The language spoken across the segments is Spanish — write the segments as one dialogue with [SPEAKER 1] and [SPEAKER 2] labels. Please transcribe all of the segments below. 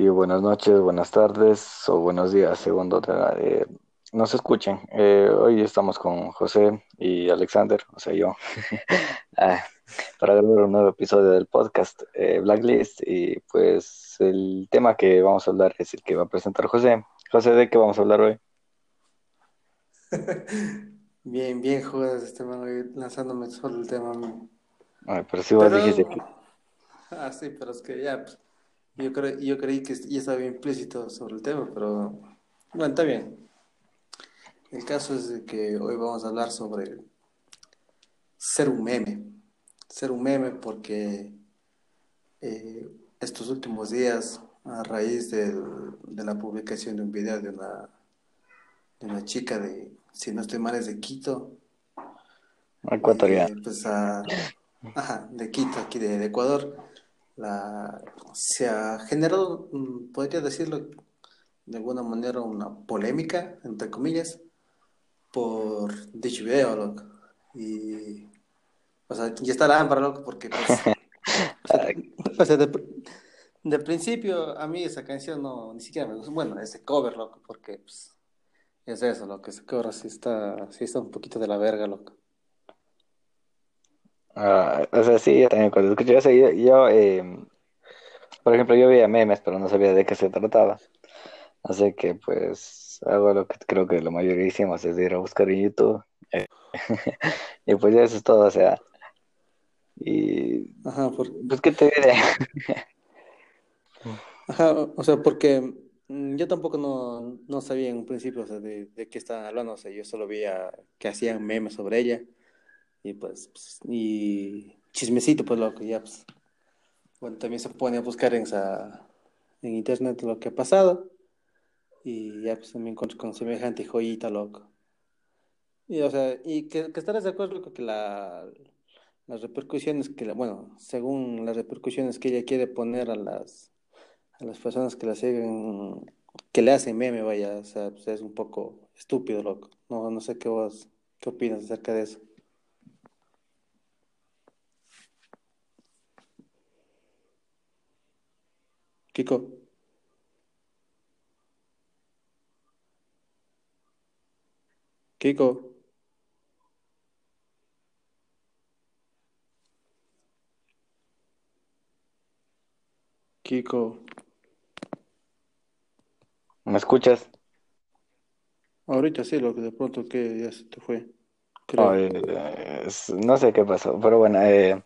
[SPEAKER 1] Y buenas noches, buenas tardes o buenos días, según donde eh, nos escuchen. Eh, hoy estamos con José y Alexander, o sea, yo, ah, para grabar un nuevo episodio del podcast eh, Blacklist. Y pues el tema que vamos a hablar es el que va a presentar José. José, ¿de qué vamos a hablar hoy?
[SPEAKER 2] Bien, bien, jugadas este man, lanzándome solo el tema.
[SPEAKER 1] Ay, pero si vos
[SPEAKER 2] Pero,
[SPEAKER 1] dijiste que...
[SPEAKER 2] ah, sí, pero es que ya, pues, yo, cre- yo creí que ya estaba implícito sobre el tema, pero bueno, está bien. El caso es de que hoy vamos a hablar sobre ser un meme. Ser un meme porque eh, estos últimos días, a raíz del- de la publicación de un video de una, de una chica de, si no estoy mal, es de Quito,
[SPEAKER 1] Ecuatoriano.
[SPEAKER 2] eh, pues a, ajá, de Quito, aquí de, de Ecuador, la, se ha generado, mm, podría decirlo de alguna manera, una polémica, entre comillas, por dicho video, loco. Y, o sea, ya está la ámbar, loco, porque, pues, o sea, o sea, de, de principio a mí esa canción no, ni siquiera me gusta, bueno, ese cover, loco, porque, pues, es eso, loco, ese cover sí está, sí está un poquito de la verga, loco.
[SPEAKER 1] Ah, o sea, sí, yo también cuando escuché eso, yo, yo, eh, por ejemplo, yo veía memes, pero no sabía de qué se trataba. Así que pues hago lo que creo que la mayoría hicimos, es ir a buscar en YouTube. eh, y pues ya eso es todo, o sea, y
[SPEAKER 2] Ajá, por,
[SPEAKER 1] pues qué te diré.
[SPEAKER 2] Ajá, o sea, porque mm, yo tampoco no, no sabía en un principio, o sea, de, de qué estaban hablando, o sea, yo solo veía que hacían memes sobre ella y pues, pues, y chismecito, pues loco, ya pues, bueno, también se pone a buscar en, esa, en internet lo que ha pasado y ya pues también encontré con semejante joyita, loco. Y o sea, y que, que estarás de acuerdo loco, que la, las repercusiones que, la- bueno, según las repercusiones que ella quiere poner a las a las personas que la siguen, que le hacen meme, vaya, o sea, pues es un poco estúpido, loco. No, no sé qué vos, qué opinas acerca de eso. Kiko, Kiko, Kiko.
[SPEAKER 1] ¿Me escuchas?
[SPEAKER 2] Ahorita sí, loco, de pronto que ya se te fue, creo.
[SPEAKER 1] no sé qué pasó, pero bueno, eh,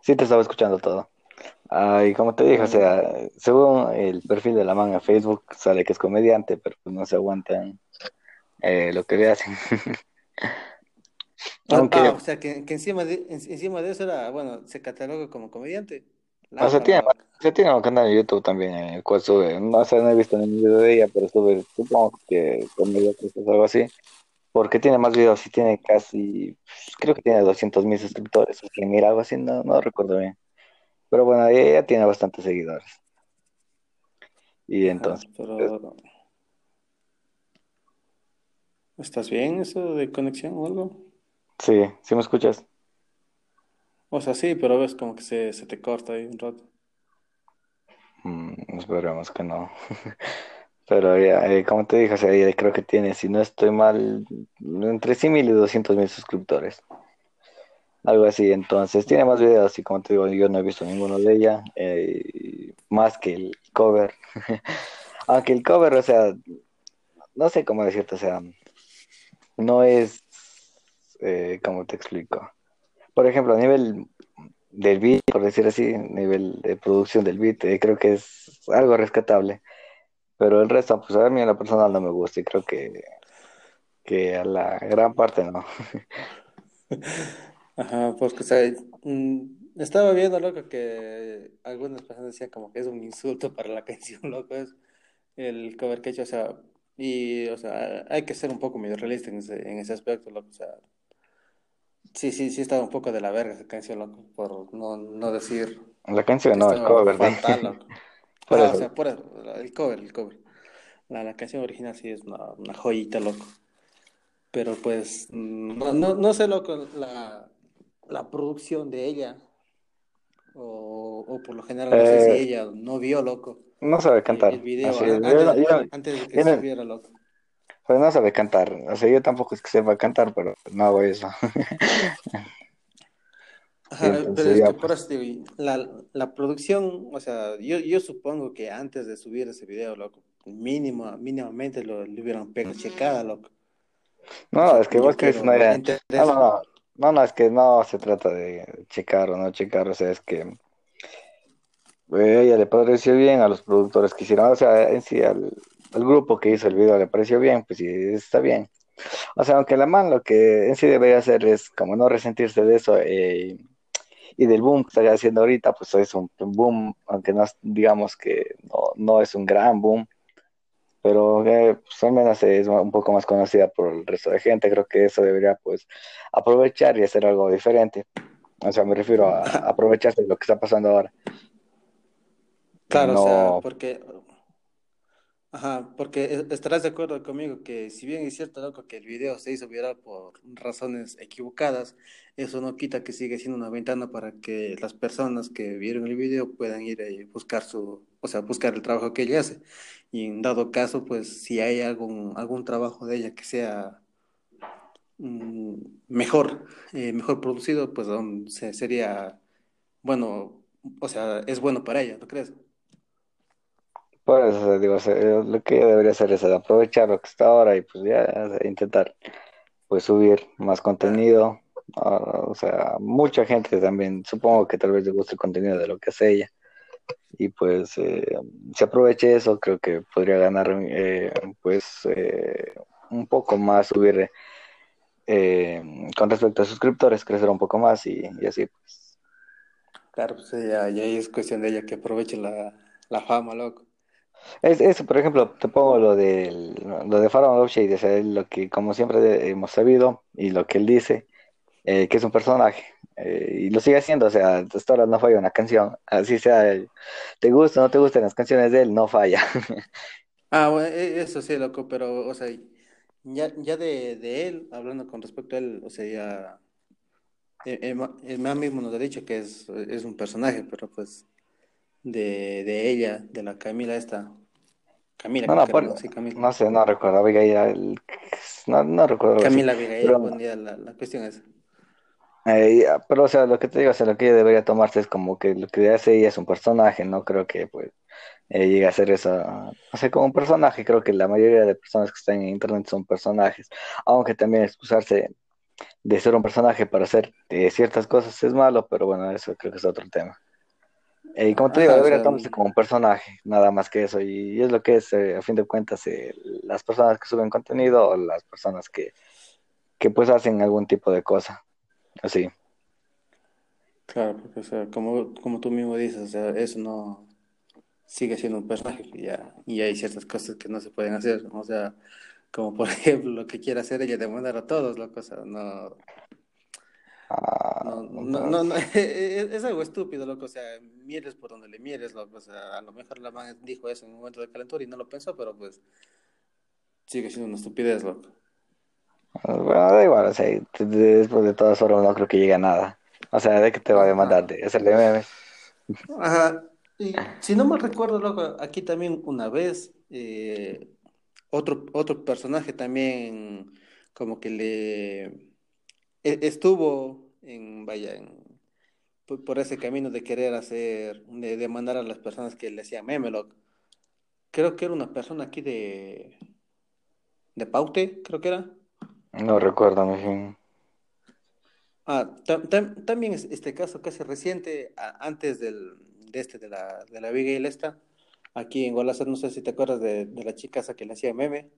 [SPEAKER 1] sí te estaba escuchando todo. Ah, y como te dije, o sea, según el perfil de la manga en Facebook sale que es comediante, pero pues no se aguantan eh, lo que le hacen.
[SPEAKER 2] ah,
[SPEAKER 1] Aunque,
[SPEAKER 2] ah, o sea, que, que encima de, en- encima de eso era, bueno, se cataloga como comediante.
[SPEAKER 1] o sea, tiene, o sea, tiene un canal de YouTube también, en el cual sube, no sé, no he visto ningún video de ella, pero sube, supongo que comedia, cosas, algo así, porque tiene más videos y tiene casi, creo que tiene 200 mil suscriptores, o 100 mil, algo así, no, no recuerdo bien. Pero bueno, ella tiene bastantes seguidores. Y entonces,
[SPEAKER 2] pero ¿estás bien eso de conexión o algo?
[SPEAKER 1] sí, sí me escuchas.
[SPEAKER 2] O sea, sí, pero ves como que se, se te corta ahí un rato.
[SPEAKER 1] Mm, esperemos que no. Pero ya, eh, como te dije, o sea, creo que tiene, si no estoy mal, entre 100 mil y 200 mil suscriptores. Algo así, entonces tiene más videos y como te digo, yo no he visto ninguno de ella, eh, más que el cover. Aunque el cover, o sea, no sé cómo decirte, o sea, no es, eh, ¿cómo te explico? Por ejemplo, a nivel del beat, por decir así, nivel de producción del beat, eh, creo que es algo rescatable. Pero el resto, pues a mí en lo personal no me gusta y creo que, que a la gran parte no.
[SPEAKER 2] Ajá, porque, o sea, mm, estaba viendo, loco, que algunas personas decían como que es un insulto para la canción, loco, es el cover que he hecho, o sea, y, o sea, hay que ser un poco medio realista en ese, en ese aspecto, loco, o sea, sí, sí, sí estaba un poco de la verga esa canción, loco, por no, no decir
[SPEAKER 1] La canción no, el
[SPEAKER 2] estaba
[SPEAKER 1] cover
[SPEAKER 2] fatal, loco.
[SPEAKER 1] Por
[SPEAKER 2] Ajá, o
[SPEAKER 1] eso,
[SPEAKER 2] sea, por eso, el cover, el cover. La, la canción original sí es una, una joyita, loco. Pero pues, mm, no, no, no sé, loco, la, la producción de ella, o, o por lo general, no sé si
[SPEAKER 1] eh,
[SPEAKER 2] ella no vio, loco.
[SPEAKER 1] No sabe cantar.
[SPEAKER 2] el video
[SPEAKER 1] Así,
[SPEAKER 2] a-
[SPEAKER 1] yo-
[SPEAKER 2] antes,
[SPEAKER 1] yo-
[SPEAKER 2] antes de que
[SPEAKER 1] yo
[SPEAKER 2] subiera, loco.
[SPEAKER 1] pero no sabe cantar. O sea, yo tampoco es que sepa cantar, pero no hago eso.
[SPEAKER 2] Ajá, pero es que por
[SPEAKER 1] pues.
[SPEAKER 2] eso digo, la, la producción, o sea, yo, yo supongo que antes de subir ese video, loco, mínimo, mínimamente lo, le hubieran pegado checada, loco. O
[SPEAKER 1] No,
[SPEAKER 2] sea,
[SPEAKER 1] es que vos crees una idea. No, no. No. No, es que no se trata de checar o no checar, o sea, es que eh, ella le pareció bien a los productores que hicieron, o sea, en sí al, grupo que hizo el video le pareció bien, pues sí, está bien. O sea, aunque la man lo que en sí debería hacer es como no resentirse de eso eh, y del boom que está haciendo ahorita, pues es un boom, aunque no digamos que no, no es un gran boom, pero eh, pues al menos es un poco más conocida por el resto de gente. Creo que eso debería pues aprovechar y hacer algo diferente. O sea, me refiero a aprovecharse de lo que está pasando ahora.
[SPEAKER 2] Claro, o sea, porque, ajá, porque e- estarás de acuerdo conmigo que si bien es cierto, loco, que el video se hizo viral por razones equivocadas, eso no quita que sigue siendo una ventana para que las personas que vieron el video puedan ir y buscar su, o sea, buscar el trabajo que ella hace. Y en dado caso, pues si hay algún, algún trabajo de ella que sea mm, mejor, eh, mejor producido, pues um, se- sería, bueno, o sea, es bueno para ella, ¿no crees?
[SPEAKER 1] Por digo, eh, lo que ella debería hacer es aprovechar lo que está ahora y pues ya intentar pues subir más contenido. Ah, o sea, mucha gente también, supongo que tal vez le guste el contenido de lo que hace ella. Y pues eh, si aproveche eso, creo que podría ganar eh, pues eh, un poco más, subir eh, con respecto a suscriptores, crecer un poco más y, y así pues.
[SPEAKER 2] Claro, pues ya, ya es cuestión de ella que aproveche la, la fama, loco.
[SPEAKER 1] Es, eso, por ejemplo, te pongo lo de lo de Pharaoh o lo que como siempre hemos sabido y lo que él dice, eh, que es un personaje eh, y lo sigue haciendo, o sea, hasta ahora no falla una canción, así sea, te gusta o no te gustan las canciones de él, no falla.
[SPEAKER 2] Ah, bueno, e- eso sí, loco, pero, o sea, ya, ya de, de él, hablando con respecto a él, o sea, ya, el, el el mismo nos ha dicho que es, es un personaje, pero pues, de, de ella, de la Camila esta, Camila,
[SPEAKER 1] No, no,
[SPEAKER 2] que
[SPEAKER 1] por-.
[SPEAKER 2] Sí, Camila.
[SPEAKER 1] no sé, no recuerdo, Abigail, no, no recuerdo.
[SPEAKER 2] Camila Abigail, ya la, la cuestión es,
[SPEAKER 1] Eh, pero, o sea, lo que te digo, o sea, lo que ella debería tomarse es como que lo que hace ella es un personaje, no creo que, pues, eh, llegue a ser eso, no sé, como un personaje, creo que la mayoría de personas que están en internet son personajes, aunque también excusarse de ser un personaje para hacer eh, ciertas cosas es malo, pero bueno, eso creo que es otro tema. Eh, y como te digo,
[SPEAKER 2] Ajá,
[SPEAKER 1] debería
[SPEAKER 2] sea,
[SPEAKER 1] como un personaje, nada más que eso, y, es lo que es, eh, a fin de cuentas, eh, las personas que suben contenido o las personas que, que pues hacen algún tipo de cosa, así.
[SPEAKER 2] claro, porque, o sea, como, como tú mismo dices, o sea, eso no sigue siendo un personaje y ya, y hay ciertas cosas que no se pueden hacer, o sea, como por ejemplo lo que quiere hacer ella demandar a todos, loco, o sea, no,
[SPEAKER 1] Ah,
[SPEAKER 2] no, no, no, no, es, es algo estúpido, loco, o sea, mires por donde le mires, loco, o sea, a lo mejor la man dijo eso en un momento de calentura y no lo pensó, pero pues sigue siendo una estupidez, loco.
[SPEAKER 1] Bueno, da igual, o sea, de- de- después de todas horas no creo que llegue a nada. O sea, ¿de qué te va a demandar? ¿De hacerle memes?
[SPEAKER 2] Ajá. Y si no mal recuerdo, loco, aquí también una vez eh, otro, otro personaje también como que le estuvo en, vaya, en, por, por ese camino de querer hacer, de demandar a las personas que le hacían meme, loco. Creo que era una persona aquí de, de Paute, creo que era.
[SPEAKER 1] No recuerdo, mi fin.
[SPEAKER 2] Ah, tam- tam- también es este caso casi reciente, a- antes del, de este, de la, de la Abigail esta, aquí en Guadalajara, no sé si te acuerdas de, de la chica esa que le hacía meme,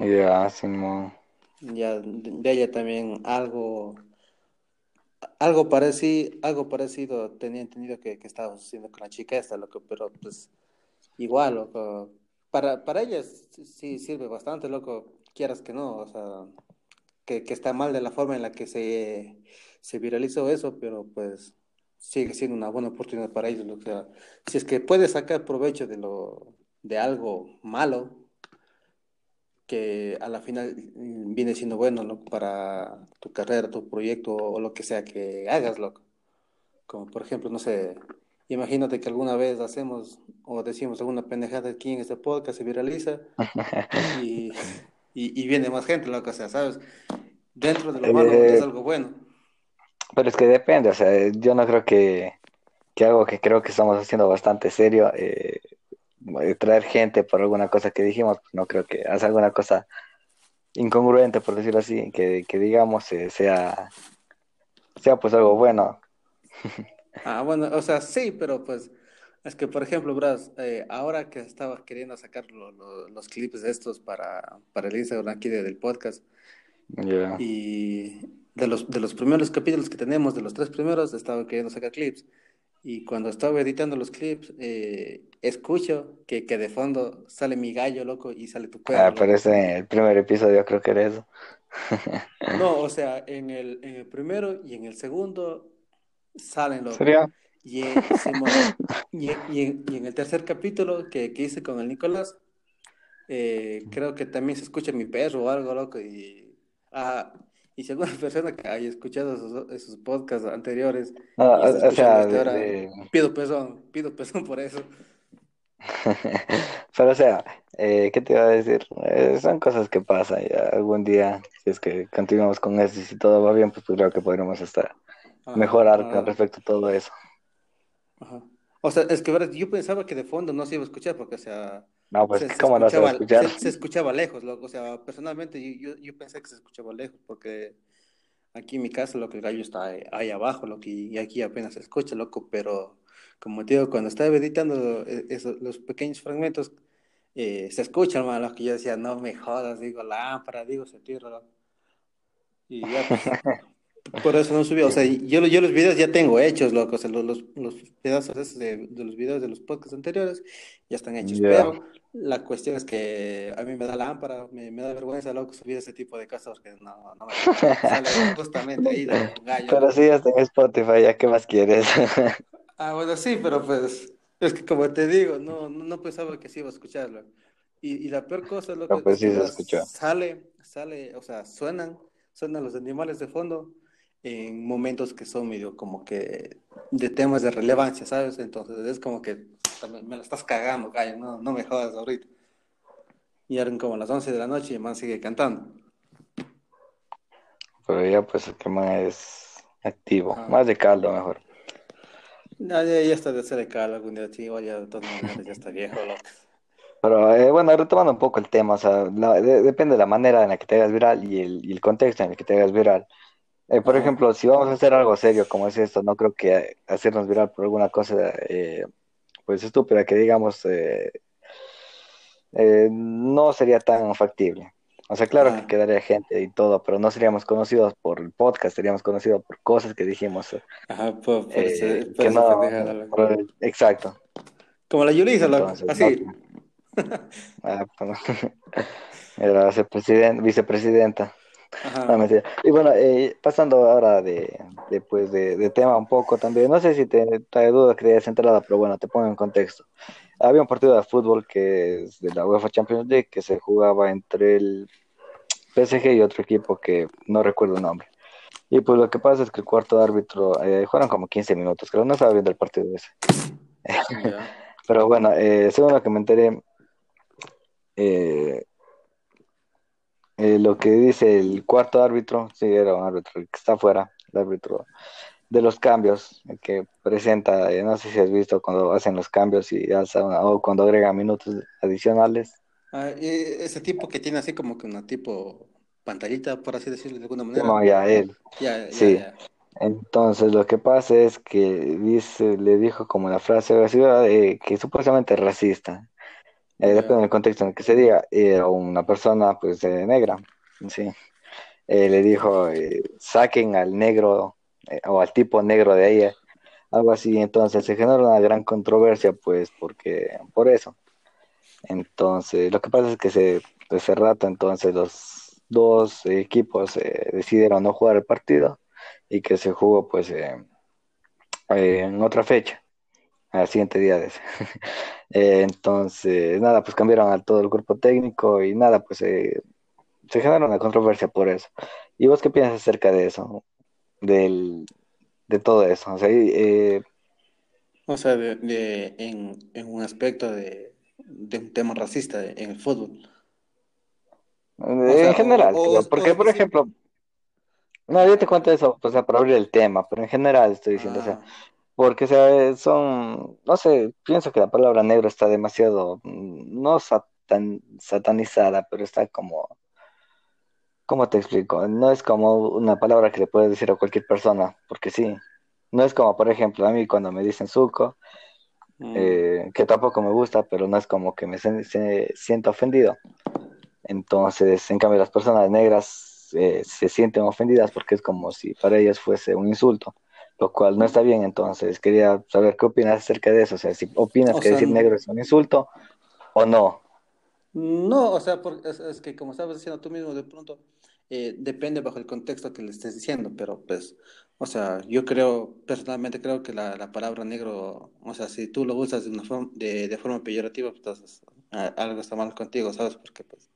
[SPEAKER 1] Ya, Simón.
[SPEAKER 2] Ya de, ella también algo, algo parecido, algo parecido tenía entendido que, que estaba haciendo con la chica esta, loco, pero pues igual, loco, para, para ella sí sirve bastante, loco, quieras que no, o sea, que, que está mal de la forma en la que se, se viralizó eso, pero pues sigue siendo una buena oportunidad para ellos. O sea, si es que puedes sacar provecho de lo de algo malo, que a la final mm, viene siendo bueno loco, para tu carrera, tu proyecto o lo que sea que hagas, loco. Como por ejemplo, no sé, imagínate que alguna vez hacemos o decimos alguna pendejada aquí en este podcast, se viraliza y, y, viene más gente, lo que sea, ¿sabes? Dentro de lo malo eh, es algo bueno.
[SPEAKER 1] Pero es que depende, o sea, yo no creo que, que algo que creo que estamos haciendo bastante serio, eh, traer gente por alguna cosa que dijimos, pues no creo que hace alguna cosa incongruente, por decirlo así, que, que digamos eh, sea, sea pues algo bueno.
[SPEAKER 2] Ah, bueno, o sea, sí, pero pues es que, por ejemplo, Bras, eh, ahora que estaba queriendo sacar los clips de estos para, para el Instagram aquí del podcast, y de los, de los primeros capítulos que tenemos, de los tres primeros, estaba queriendo sacar clips. Y cuando estaba editando los clips, eh, escucho que, que, de fondo sale mi gallo, loco, y sale tu
[SPEAKER 1] perro. Ah, pero ese el primer episodio creo que era eso.
[SPEAKER 2] no, o sea, en el, en el primero y en el segundo salen los... Y, y, y, en, el tercer capítulo que, que hice con el Nicolás, eh, creo que también se escucha mi perro o algo, loco, y... Ah, y si alguna persona que haya escuchado esos, esos podcasts anteriores, o sea, pido perdón, pido perdón por eso.
[SPEAKER 1] Pero o sea, eh, ¿qué te iba a decir? Eh, son cosas que pasan. Ya algún día, si es que continuamos con eso y si todo va bien, pues creo que podremos estar mejorar con respecto a todo eso.
[SPEAKER 2] Ajá. O sea, es que yo pensaba que de fondo no se iba a escuchar porque, o sea,
[SPEAKER 1] no, pues, se, ¿cómo no se va a escuchar?
[SPEAKER 2] Se, escuchaba lejos, loco. O sea, personalmente yo, yo, pensé que se escuchaba lejos porque aquí en mi casa, lo que el gallo está ahí, abajo, lo que, y aquí apenas se escucha, loco. Pero, como te digo, cuando estaba editando eh, esos, los pequeños fragmentos, eh, se escucha, hermano, lo que yo decía, no me jodas, digo, lámpara, digo, se tira, Y ya, pues, Por eso no subió. O sea, yo, yo los videos ya tengo hechos, loco. O sea, los, los, los pedazos de, de, los videos de los podcasts anteriores ya están hechos. Pero la cuestión es que a mí me da lámpara, me, me da vergüenza, loco, subir ese tipo de cosas porque no, no me sale justamente ahí gallo.
[SPEAKER 1] Pero sí, ya está en Spotify, ¿ya qué más quieres?
[SPEAKER 2] ah, bueno, sí, pero pues es que como te digo, no, no, pensaba que sí iba a escucharlo. Y, y la peor cosa, lo que
[SPEAKER 1] pues sí
[SPEAKER 2] sale, sale, o sea, suenan, suenan los animales de fondo en momentos que son medio como que de temas de relevancia, ¿sabes? Entonces es como que me la estás cagando, gallo, no, no me jodas ahorita. Y eran como las 11 de la noche y el man sigue cantando.
[SPEAKER 1] Pero ya pues el que más es activo, más de caldo mejor.
[SPEAKER 2] ya, ya, está de ser de caldo algún día, chico, ya de todas maneras ya está viejo, loco.
[SPEAKER 1] Pero eh, bueno, retomando un poco el tema, o sea, depende de la manera en la que te hagas viral y el, y el contexto en el que te hagas viral. Eh, por ejemplo, si vamos a hacer algo serio como es esto, no creo que hacernos viral por alguna cosa eh, pues estúpida que digamos eh, no sería tan factible. O sea, claro que quedaría gente y todo, pero no seríamos conocidos por el podcast, seríamos conocidos por cosas que dijimos.
[SPEAKER 2] Ajá, por, que no,
[SPEAKER 1] exacto.
[SPEAKER 2] Como la Yulisa, así.
[SPEAKER 1] Ah, pues, era vicepresidenta. Y bueno, eh, pasando ahora de, pues, de, tema un poco también, no sé si te trae duda que te enterada, pero bueno, te pongo en contexto. Había un partido de fútbol que es de la UEFA Champions League que se jugaba entre el PSG y otro equipo que no recuerdo el nombre. Y pues lo que pasa es que el cuarto árbitro, eh, jugaron como 15 minutos, creo, no estaba viendo el partido ese. Pero bueno, eh, según lo que me enteré, eh, eh, lo que dice el cuarto árbitro, sí, era un árbitro que está afuera, el árbitro de los cambios que presenta, eh, no sé si has visto cuando hacen los cambios y alza o cuando agrega minutos adicionales.
[SPEAKER 2] Ah, ese tipo que tiene así como que una tipo pantallita, por así decirlo de alguna manera.
[SPEAKER 1] No, ya él. sí. Entonces lo que pasa es que dice, le dijo como la frase eh, que supuestamente es racista. Eh, depende del contexto en el que se diga, eh, una persona pues negra, sí, eh, le dijo, saquen al negro o al tipo negro de ahí, algo así, entonces se generó una gran controversia pues porque, por eso. Entonces, lo que pasa es que se, ese rato entonces los dos equipos decidieron no jugar el partido y que se jugó pues en otra fecha al siguiente día de ese. Eh, entonces, nada, pues cambiaron a todo el grupo técnico y nada, pues eh, se generó una controversia por eso. ¿Y vos qué piensas acerca de eso? Del, de todo eso. O sea, eh,
[SPEAKER 2] O sea, de, en, un aspecto de, un tema racista en el fútbol.
[SPEAKER 1] en general, porque por ejemplo, no, yo te cuento eso, pues para abrir el tema, pero en general estoy diciendo, o sea, ah. Porque o sea, son, no sé, pienso que la palabra negro está demasiado, mm, no satan, satanizada, pero está como, ¿cómo te explico? No es como una palabra que le puedes decir a cualquier persona, porque sí, no es como, por ejemplo, a mí cuando me dicen suco, mm. eh, que tampoco me gusta, pero no es como que me se, sienta ofendido. Entonces, en cambio, las personas negras eh, se sienten ofendidas porque es como si para ellas fuese un insulto, lo cual no está bien. Entonces, quería saber qué opinas acerca de eso. O sea, si opinas que decir negro es un insulto o no.
[SPEAKER 2] No, o sea, es, que como estabas diciendo tú mismo, de pronto eh, depende bajo el contexto que le estés diciendo, pero pues, o sea, yo creo, personalmente creo que la, palabra negro, o sea, si tú lo usas de una forma, de, de forma peyorativa, pues entonces algo está mal contigo, ¿sabes? Porque pues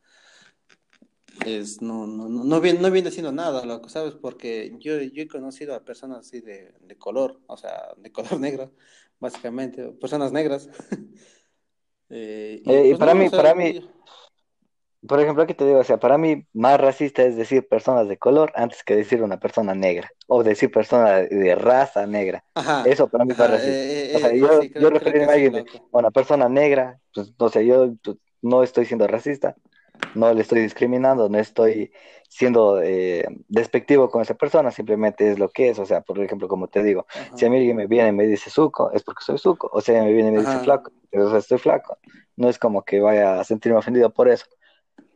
[SPEAKER 2] es, no, no, no, viene, no viene siendo nada, loco, ¿sabes? Porque yo, yo he conocido a personas así de, de color, o sea, de color negro, básicamente, personas negras.
[SPEAKER 1] eh, y, eh, pues para mí, para mí, por ejemplo, aquí te digo, o sea, para mí más racista es decir personas de color antes que decir una persona negra, o decir persona de, raza negra. Eso para mí es más racista. Eh, o sea, eh, yo, yo referirme a alguien, a una persona negra, pues, no sé, yo no estoy siendo racista, no le estoy discriminando, no estoy siendo eh, despectivo con esa persona, simplemente es lo que es, o sea, por ejemplo, como te digo, si a mí alguien me viene y me dice suco, es porque soy suco, o sea, me viene y me dice flaco, sea, estoy flaco, no es como que vaya a sentirme ofendido por eso.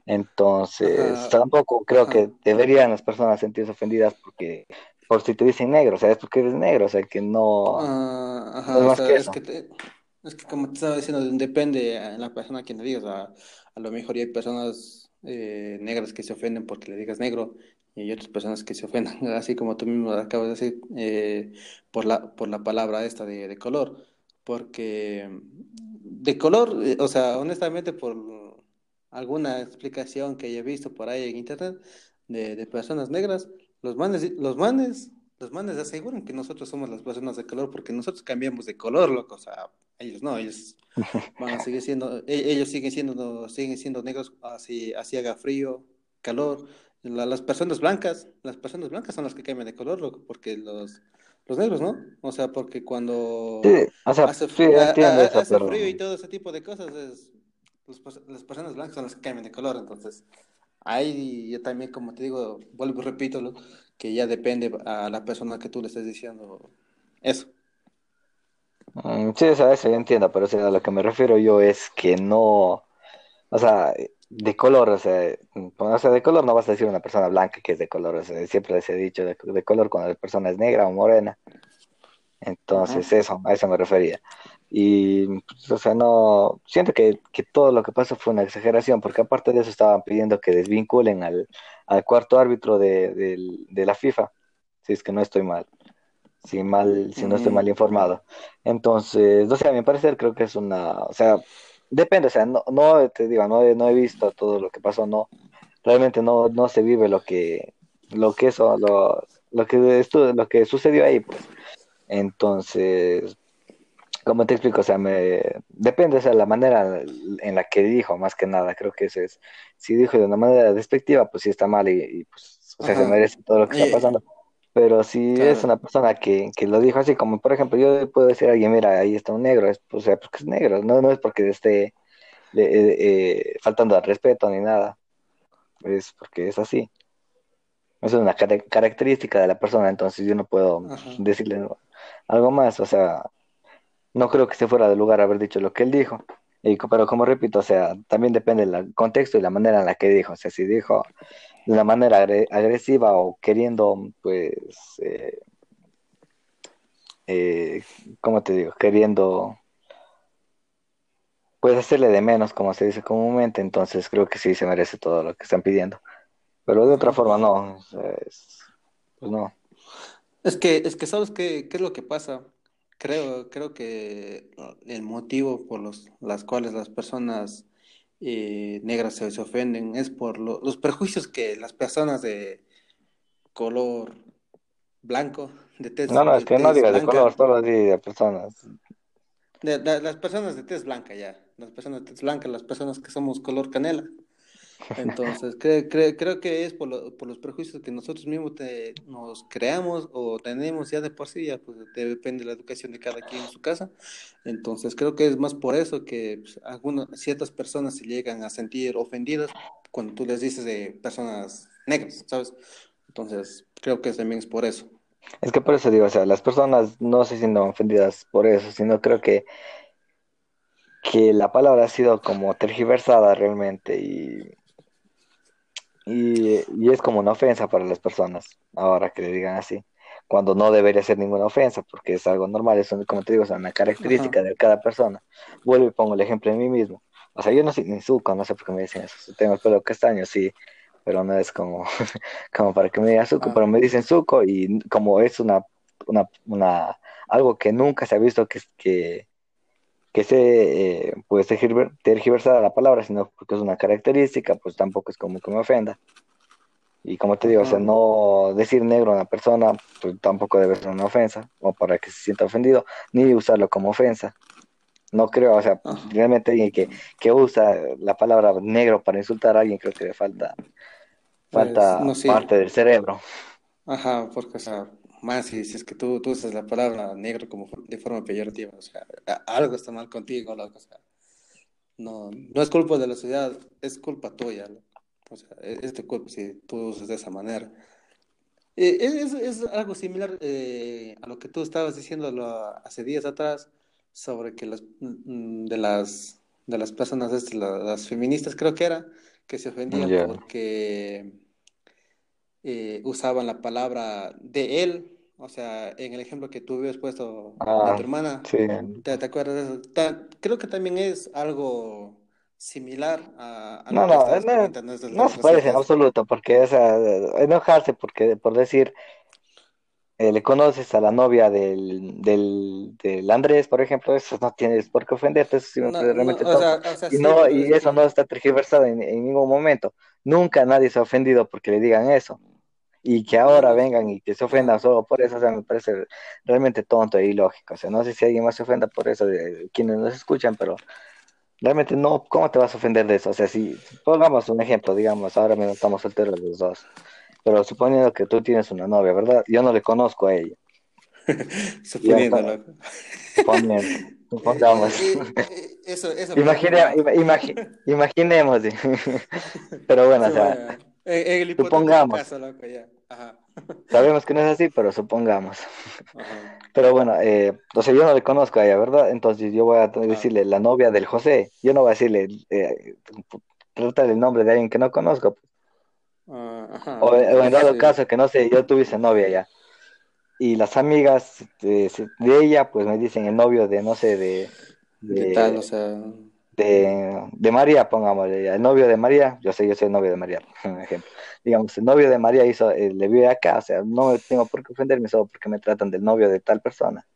[SPEAKER 1] Entonces, tampoco creo que deberían las personas sentirse ofendidas porque por si te dicen negro, o sea, es porque eres negro, o sea, que no,
[SPEAKER 2] ah, es más que eso. Es que, como te estaba diciendo, depende de la persona a quien le digas, a a lo mejor hay personas eh, negras que se ofenden porque le digas negro y hay otras personas que se ofendan, así como tú mismo acabas de decir, eh, por, la, por la palabra esta de, color. Porque de color, eh, o sea, honestamente por alguna explicación que haya visto por ahí en internet de, de personas negras, los manes, los manes los manes aseguran que nosotros somos las personas de color porque nosotros cambiamos de color, loco. O sea, ellos no, ellos van a seguir siendo, e, ellos siguen siendo, siguen siendo negros así, así haga frío, calor. las personas blancas, las personas blancas son las que cambian de color, loco, porque los, los negros, ¿no? O sea, porque cuando hace, frío y todo ese tipo de cosas, es, las personas blancas son las que cambian de color, entonces ahí yo también, como te digo, vuelvo y repito, loco que ya depende a la persona que tú le estés diciendo eso.
[SPEAKER 1] Mm, sí, o sea, eso yo entiendo, pero a lo que me refiero yo es que no, o sea, de color, o sea, o sea, de color no vas a decir una persona blanca que es de color, o sea, siempre se ha dicho de, color cuando la persona es negra o morena. Entonces, eso, a eso me refería. Y, pues, o sea, no, siento que, todo lo que pasó fue una exageración, porque aparte de eso estaban pidiendo que desvinculen al, cuarto árbitro de, la FIFA, si es que no estoy mal, si mal, si no estoy mal informado. Entonces, no sé, a mi parecer creo que es una, o sea, depende, o sea, no, no te digo, no, no he visto todo lo que pasó, no, realmente no, no se vive lo que, lo que eso, lo, lo que esto, lo que sucedió ahí, pues. Entonces, como te explico? O sea, me depende, o sea, la manera en la que dijo, más que nada, creo que eso es, si dijo de una manera despectiva, pues sí está mal y, pues, o sea, se merece todo lo que está pasando. Pero si es una persona que, que, lo dijo así, como por ejemplo, yo puedo decir a alguien, mira, ahí está un negro, es, o sea, porque es negro, no, no es porque esté eh, eh, faltando al respeto ni nada, es porque es así. Es una característica de la persona, entonces yo no puedo decirle algo más, o sea, no creo que esté fuera de lugar haber dicho lo que él dijo. Y, pero como repito, o sea, también depende del contexto y la manera en la que dijo. O sea, si dijo de una manera agresiva o queriendo, pues, eh, eh, ¿cómo te digo? Queriendo, pues, hacerle de menos, como se dice comúnmente. Entonces creo que sí se merece todo lo que están pidiendo. Pero de otra forma no. pues no.
[SPEAKER 2] Es que, es que ¿sabes qué, qué es lo que pasa? Creo, creo que el motivo por los las cuales las personas eh, negras se, ofenden es por los prejuicios que las personas de color blanco, de
[SPEAKER 1] tez No, no, es que no digas de color, solo de personas.
[SPEAKER 2] las personas de tez blanca ya, las personas de tez blanca, las personas que somos color canela. Entonces, creo que es por, los prejuicios que nosotros mismos nos creamos o tenemos ya de por sí, ya pues depende de la educación de cada quien en su casa. Entonces, creo que es más por eso que pues, algunas, ciertas personas se llegan a sentir ofendidas cuando tú les dices de personas negras, ¿sabes? Entonces, creo que también es por eso.
[SPEAKER 1] Es que por eso digo, o sea, las personas no se sienten ofendidas por eso, sino creo que, que la palabra ha sido como tergiversada realmente y, y, es como una ofensa para las personas, ahora que le digan así, cuando no debería ser ninguna ofensa, porque es algo normal, es como te digo, es una característica de cada persona. Vuelvo y pongo el ejemplo de mí mismo. O sea, yo no soy ni suco, no sé por qué me dicen eso. Tengo el pelo castaño, sí, pero no es como, como para que me digan suco, pero me dicen suco y como es una, una, una algo que nunca se ha visto que, que, que se eh, puede tergiversar la palabra, sino porque es una característica, pues tampoco es como que me ofenda. Y como te digo, o sea, no decir negro a una persona, pues tampoco debe ser una ofensa, o para que se sienta ofendido, ni usarlo como ofensa. No creo, o sea, realmente alguien que, que usa la palabra negro para insultar a alguien, creo que le falta Falta pues, parte del cerebro.
[SPEAKER 2] Ajá, porque, o sea, más si, es que tú, tú usas la palabra negro como de forma peyorativa, o sea, algo está mal contigo, o sea, no, no es culpa de la sociedad, es culpa tuya, o sea, e, es, tu culpa si tú usas de esa manera. Eh, es, es, algo similar eh, a lo que tú estabas diciendo hace días atrás sobre que las, mm, de las de las personas, las, las feministas creo que era, que se ofendían porque eh, usaban la palabra de él, o sea, en el ejemplo que tú habías puesto a tu ah, hermana, ¿te, acuerdas de eso? creo que también es algo similar a,
[SPEAKER 1] no, no, no, no, se parece en absoluto, porque o sea, enojarse porque por decir eh, le conoces a la novia del, del, del, Andrés, por ejemplo, eso no tienes por qué ofenderte, eso realmente y, no, y eso no está tergiversado en, ningún momento. Nunca nadie se ha ofendido porque le digan eso. Y que ahora vengan y que se ofendan solo por eso, o sea, me parece realmente tonto e ilógico. O sea, no sé si alguien más se ofenda por eso, de quienes nos escuchan, pero realmente no, ¿cómo te vas a ofender de eso? O sea, si pongamos un ejemplo, digamos, ahora mismo estamos solteros los dos pero suponiendo que tú tienes una novia, ¿verdad? Yo no le conozco a ella.
[SPEAKER 2] Suponiendo, loco.
[SPEAKER 1] Suponiendo. Supongamos. Eh, eso, eso imaginemos. pero bueno, o sea, supongamos. Sabemos que no es así, pero supongamos. Pero bueno, eh, o sea, yo no le conozco a ella, ¿verdad? Entonces yo voy a decirle la novia del José. Yo no voy a decirle, eh, el nombre de alguien que no conozco. Ah, o, en dado caso que no sé, yo tuviese novia ya. Y las amigas de, ella, pues me dicen el novio de, no sé, de.
[SPEAKER 2] de tal? O sea.
[SPEAKER 1] De, de María, pongámosle, el novio de María, yo sé, yo soy el novio de María, por ejemplo. Digamos, el novio de María hizo, eh, le vive acá, o sea, no tengo por qué ofenderme solo porque me tratan del novio de tal persona.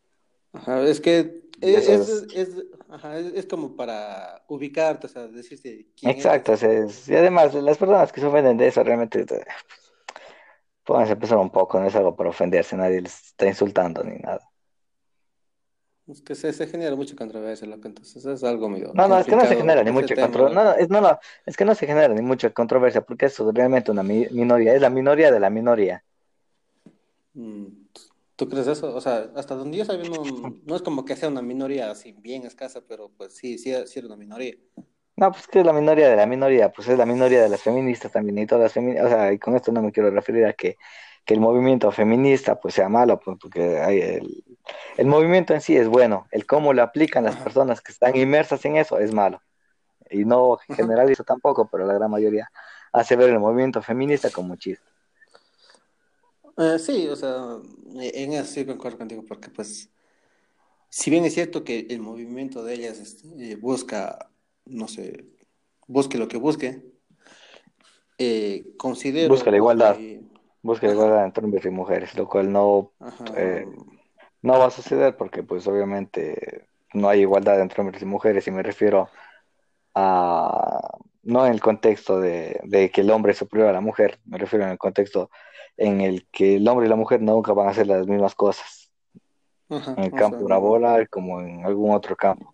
[SPEAKER 2] Ajá, es que es, es, ajá, es, como para ubicarte, o sea, decirte
[SPEAKER 1] quién Exacto, y además las personas que se ofenden de eso realmente pueden empezar un poco, no es algo para ofenderse, nadie les está insultando ni nada.
[SPEAKER 2] Es que se, se genera mucha controversia, loco, entonces es algo medio.
[SPEAKER 1] No, no, es que no se genera ni mucha controversia. No, es, no, no, es que no se genera ni mucha controversia porque eso es realmente una minoría, es la minoría de la minoría.
[SPEAKER 2] Mm. ¿Tú crees eso? O sea, hasta donde yo sabía, no, es como que sea una minoría así bien escasa, pero pues sí, sí, sí era una minoría.
[SPEAKER 1] No, pues que es la minoría de la minoría, pues es la minoría de las feministas también, y todas las feministas, o sea, y con esto no me quiero referir a que, el movimiento feminista pues sea malo, pues, porque hay el, el, movimiento en sí es bueno, el cómo lo aplican las personas que están inmersas en eso es malo. Y no generalizo tampoco, pero la gran mayoría hace ver el movimiento feminista como chiste.
[SPEAKER 2] Eh, sí, o sea, en eso sí concuerdo contigo, porque pues, si bien es cierto que el movimiento de ellas este, busca, no sé, busque lo que busque, eh, considero...
[SPEAKER 1] Busca la igualdad, busca la igualdad entre hombres y mujeres, lo cual no, eh, no va a suceder porque pues obviamente no hay igualdad entre hombres y mujeres y me refiero a no en el contexto de, de, que el hombre es superior a la mujer, me refiero en el contexto en el que el hombre y la mujer nunca van a hacer las mismas cosas. en el campo laboral como en algún otro campo.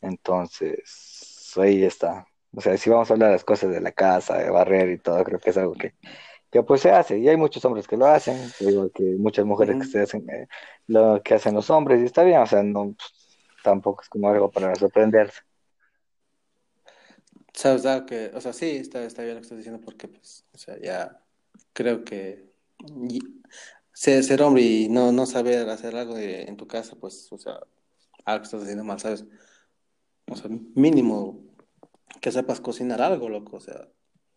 [SPEAKER 1] Entonces, ahí está. O sea, si vamos a hablar de las cosas de la casa, de barrer y todo, creo que es algo que, que pues se hace. Y hay muchos hombres que lo hacen, digo que muchas mujeres que se hacen eh, lo que hacen los hombres y está bien, o sea, no, pues, tampoco es como algo para sorprenderse.
[SPEAKER 2] Sabes, que, o sea, sí, está, está bien lo que estás diciendo porque, pues, o sea, ya creo que ser, ser hombre y no, no saber hacer algo en tu casa, pues, o sea, algo que estás haciendo mal, ¿sabes? O sea, mínimo que sepas cocinar algo, loco, o sea.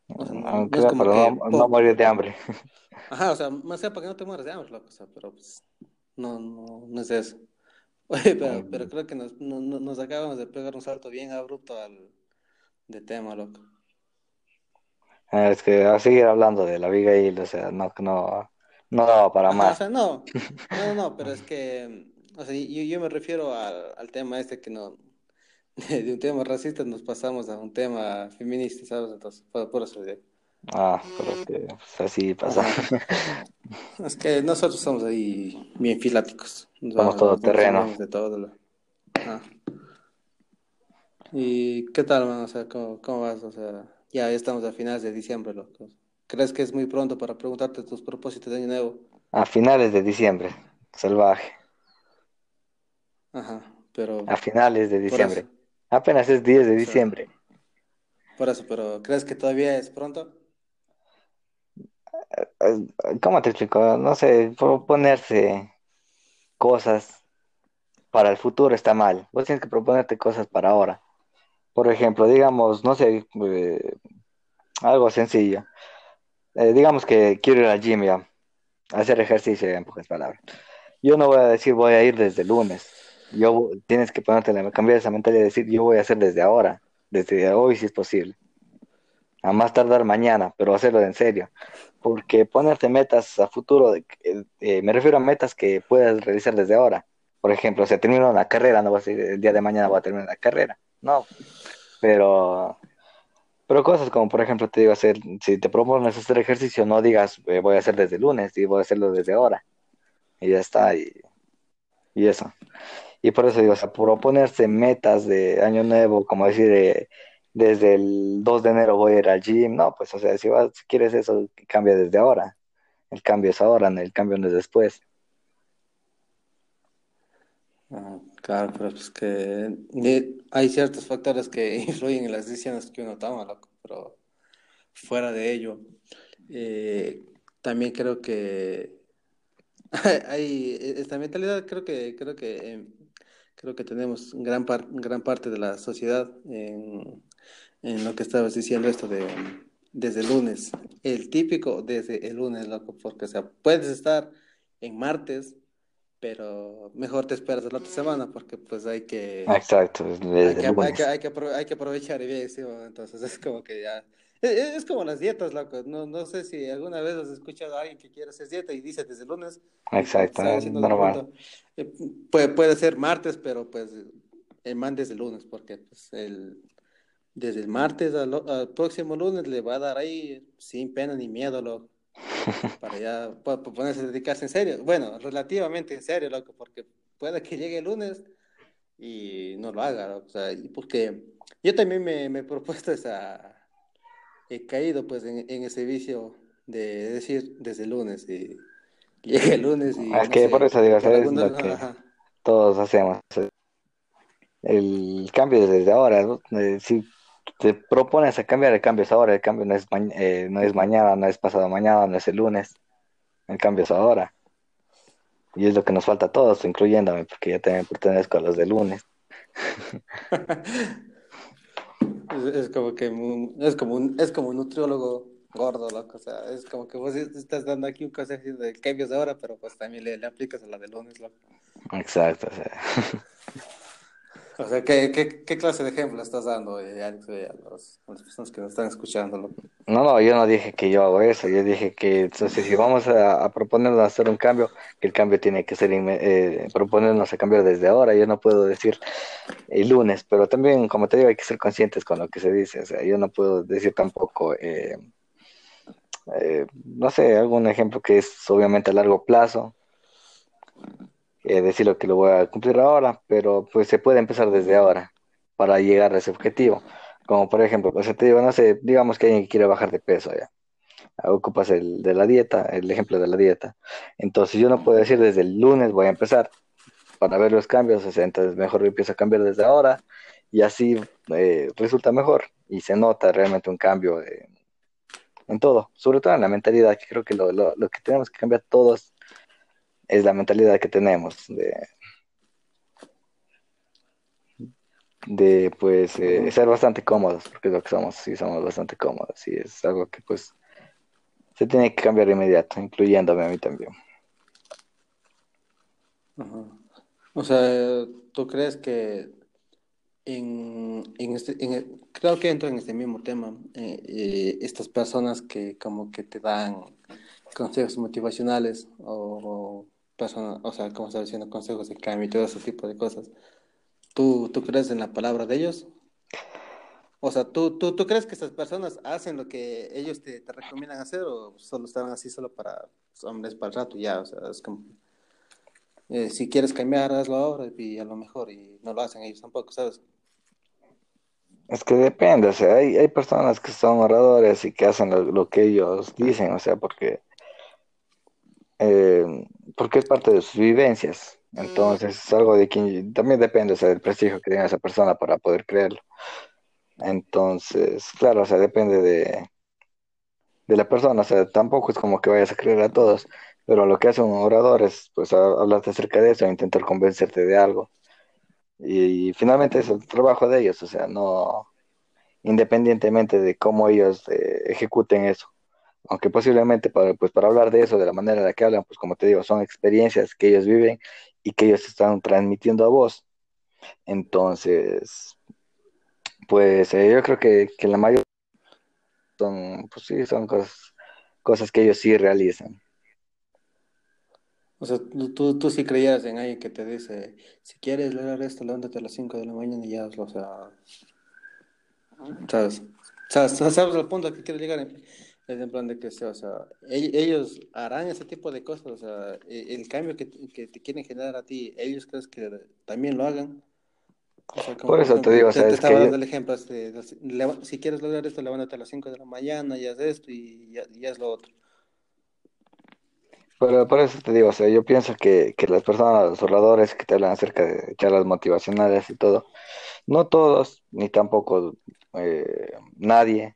[SPEAKER 1] no, es como que, no, morir de hambre.
[SPEAKER 2] Ajá, o sea, más sea para que no te mueras de hambre, loco, o sea, pero pues, no, no, no es eso. Oye, pero, pero creo que nos, no, nos acabamos de pegar un salto bien abrupto al de tema, loco.
[SPEAKER 1] Ah, es que a seguir hablando de la Abigail, o sea, no, no, no daba para más.
[SPEAKER 2] O sea, no, no, no, pero es que, o sea, yo, yo me refiero al, al, tema este que no, de un tema racista nos pasamos a un tema feminista, ¿sabes? Entonces, por, por eso digo.
[SPEAKER 1] Ah, pero que pues, así pasa.
[SPEAKER 2] Es que nosotros somos ahí bien filáticos.
[SPEAKER 1] Somos todo terreno.
[SPEAKER 2] De todo. Ah. ¿Y qué tal, man? O sea, ¿cómo, ¿cómo, vas? O sea, ya estamos a finales de diciembre, loco. ¿Crees que es muy pronto para preguntarte tus propósitos de año nuevo?
[SPEAKER 1] A finales de diciembre, salvaje.
[SPEAKER 2] Ajá, pero...
[SPEAKER 1] A finales de diciembre. Apenas es 10 de diciembre.
[SPEAKER 2] Por eso, pero ¿crees que todavía es pronto?
[SPEAKER 1] ¿Cómo te explico? No sé, proponerse cosas para el futuro está mal. Vos tienes que proponerte cosas para ahora. Por ejemplo, digamos, no sé, eh, algo sencillo. digamos que quiero ir al gym hacer ejercicio en pocas palabras. Yo no voy a decir voy a ir desde lunes. Yo tienes que ponerte la cambiar esa mentalidad y decir yo voy a hacer desde ahora, desde hoy si es posible. A más tardar mañana, pero hacerlo en serio. Porque ponerte metas a futuro, eh, me refiero a metas que puedas realizar desde ahora. Por ejemplo, si termino una carrera, no voy a decir el día de mañana voy a terminar la carrera. No. Pero pero cosas como, por ejemplo, te digo, hacer, si te propones hacer ejercicio, no digas eh, voy a hacer desde lunes, y voy a hacerlo desde ahora. Y ya está, y, y eso. Y por eso digo, o sea, proponerse metas de año nuevo, como decir, eh, desde el 2 de enero voy a ir al gym, no, pues, o sea, si, vas, si quieres eso, cambia desde ahora. El cambio es ahora, el cambio no es después.
[SPEAKER 2] Ah, claro, pero es que hay ciertos factores que influyen en las decisiones que uno toma, loco, pero fuera de ello, eh, también creo que hay esta mentalidad, creo que creo que em, creo que tenemos gran, gran parte de la sociedad en, en, lo que estabas diciendo, esto de desde el lunes, el típico desde el lunes, loco, porque, o sea, puedes estar en martes, pero mejor te esperas la otra semana, porque pues hay que...
[SPEAKER 1] Exacto,
[SPEAKER 2] hay que, hay, que, hay, que, hay que aprovechar y bien, entonces es como que ya es, como las dietas, loco. No, no sé si alguna vez has escuchado a alguien que quiere hacer dieta y dice desde el lunes.
[SPEAKER 1] Exacto, normal.
[SPEAKER 2] Eh, puede, puede ser martes, pero pues el man desde el lunes, porque pues el, desde el martes al, próximo lunes le va a dar ahí sin pena ni miedo, loco. Para ya ponerse a dedicarse en serio. Bueno, relativamente en serio, loco, porque puede que llegue el lunes y no lo haga, o sea, porque yo también me, me he propuesto esa he caído pues en, ese vicio de decir desde el lunes y llega el lunes y...
[SPEAKER 1] Es que por eso digo, ¿sabes? Lo que todos hacemos. El cambio desde ahora, eh, si te propones a cambiar, el cambio es ahora, el cambio no es, eh, no es mañana, no es pasado mañana, no es el lunes, el cambio es ahora. Y es lo que nos falta a todos, incluyéndome, porque yo también pertenezco a los de lunes.
[SPEAKER 2] Es, como que es como un, es como un nutriólogo gordo, loco. O sea, es como que vos estás dando aquí un consejo de cambios de hora, pero pues también le, le aplicas a la de lunes, loco.
[SPEAKER 1] Exacto, o sea.
[SPEAKER 2] O sea, ¿qué, qué, qué clase de ejemplo estás dando, eh, Alex, a, los, las personas que nos están escuchando?
[SPEAKER 1] No, no, yo no dije que yo hago eso, yo dije que entonces, si vamos a, a proponernos hacer un cambio, que el cambio tiene que ser, eh, proponernos a cambiar desde ahora, yo no puedo decir el lunes, pero también, como te digo, hay que ser conscientes con lo que se dice, o sea, yo no puedo decir tampoco, eh, eh, no sé, algún ejemplo que es obviamente a largo plazo, eh, decirlo que lo voy a cumplir ahora, pero pues se puede empezar desde ahora para llegar a ese objetivo. Como por ejemplo, pues te digo, no sé, digamos que alguien quiere bajar de peso ya. Ocupas el de la dieta, el ejemplo de la dieta. Entonces yo no puedo decir desde el lunes voy a empezar para ver los cambios, o sea, entonces mejor empiezo a cambiar desde ahora y así eh, resulta mejor y se nota realmente un cambio en todo, sobre todo en la mentalidad, creo que lo, lo, lo que tenemos que cambiar todos es la mentalidad que tenemos de, de pues eh, ser bastante cómodos, porque es lo que somos, sí somos bastante cómodos y es algo que pues se tiene que cambiar de inmediato, incluyéndome a mí también.
[SPEAKER 2] O sea, ¿tú crees que en, en este, en creo que entro en este mismo tema, eh, eh, estas personas que como que te dan consejos motivacionales o personas, o sea, como estaba diciendo, consejos de cambio y todo ese tipo de cosas. ¿Tú, tú crees en la palabra de ellos? O sea, ¿tú, tú, ¿tú crees que estas personas hacen lo que ellos te, te recomiendan hacer o solo estaban así solo para pues, hombres para el rato ya? O sea, es como, eh, si quieres cambiar, hazlo ahora y a lo mejor, y no lo hacen ellos tampoco, ¿sabes?
[SPEAKER 1] Es que depende, o sea, hay, hay personas que son oradores y que hacen lo, lo que ellos dicen, o sea, porque eh, porque es parte de sus vivencias. Entonces es algo de quien también depende, o sea, del prestigio que tenga esa persona para poder creerlo. Entonces, claro, o sea, depende de, de la persona, o sea, tampoco es como que vayas a creer a todos, pero lo que hace un orador es, pues, hablarte acerca de eso, intentar convencerte de algo. Y, finalmente es el trabajo de ellos, o sea, no, independientemente de cómo ellos eh, ejecuten eso aunque posiblemente para, pues para hablar de eso, de la manera en la que hablan, pues como te digo, son experiencias que ellos viven y que ellos están transmitiendo a vos. Entonces, pues eh, yo creo que, que la mayoría son, pues sí, son cosas, cosas que ellos sí realizan.
[SPEAKER 2] O sea, tú, tú sí creías en alguien que te dice, si quieres lograr esto, levántate a las 5 de la mañana y ya hazlo, o sea, ¿sabes? ¿Sabes, sabes el punto que quiero llegar? Es en plan de que, o sea, ellos harán ese tipo de cosas, o sea, e, el cambio que, que te quieren generar a ti, ellos crees que también lo hagan.
[SPEAKER 1] por eso te digo, o sea,
[SPEAKER 2] te, estaba dando el ejemplo, este, si quieres lograr esto, levántate a las 5 de la mañana y haz esto y ya, es lo otro.
[SPEAKER 1] Pero por eso te digo, o sea, yo pienso que, que las personas, los oradores que te hablan acerca de charlas motivacionales y todo, no todos, ni tampoco eh, nadie,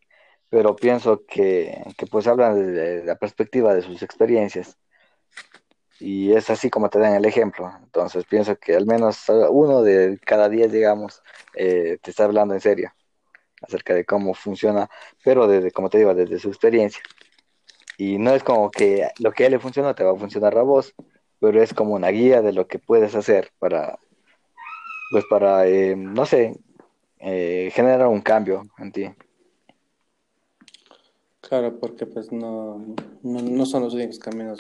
[SPEAKER 1] pero pienso que, que pues hablan desde la perspectiva de sus experiencias y es así como te dan el ejemplo. Entonces pienso que al menos uno de cada diez, digamos, eh, te está hablando en serio acerca de cómo funciona, pero desde, como te digo, desde su experiencia. Y no es como que lo que a él le funciona te va a funcionar a vos, pero es como una guía de lo que puedes hacer para, pues para, eh, no sé, eh, generar un cambio en ti.
[SPEAKER 2] Claro, porque pues no, no, son los únicos caminos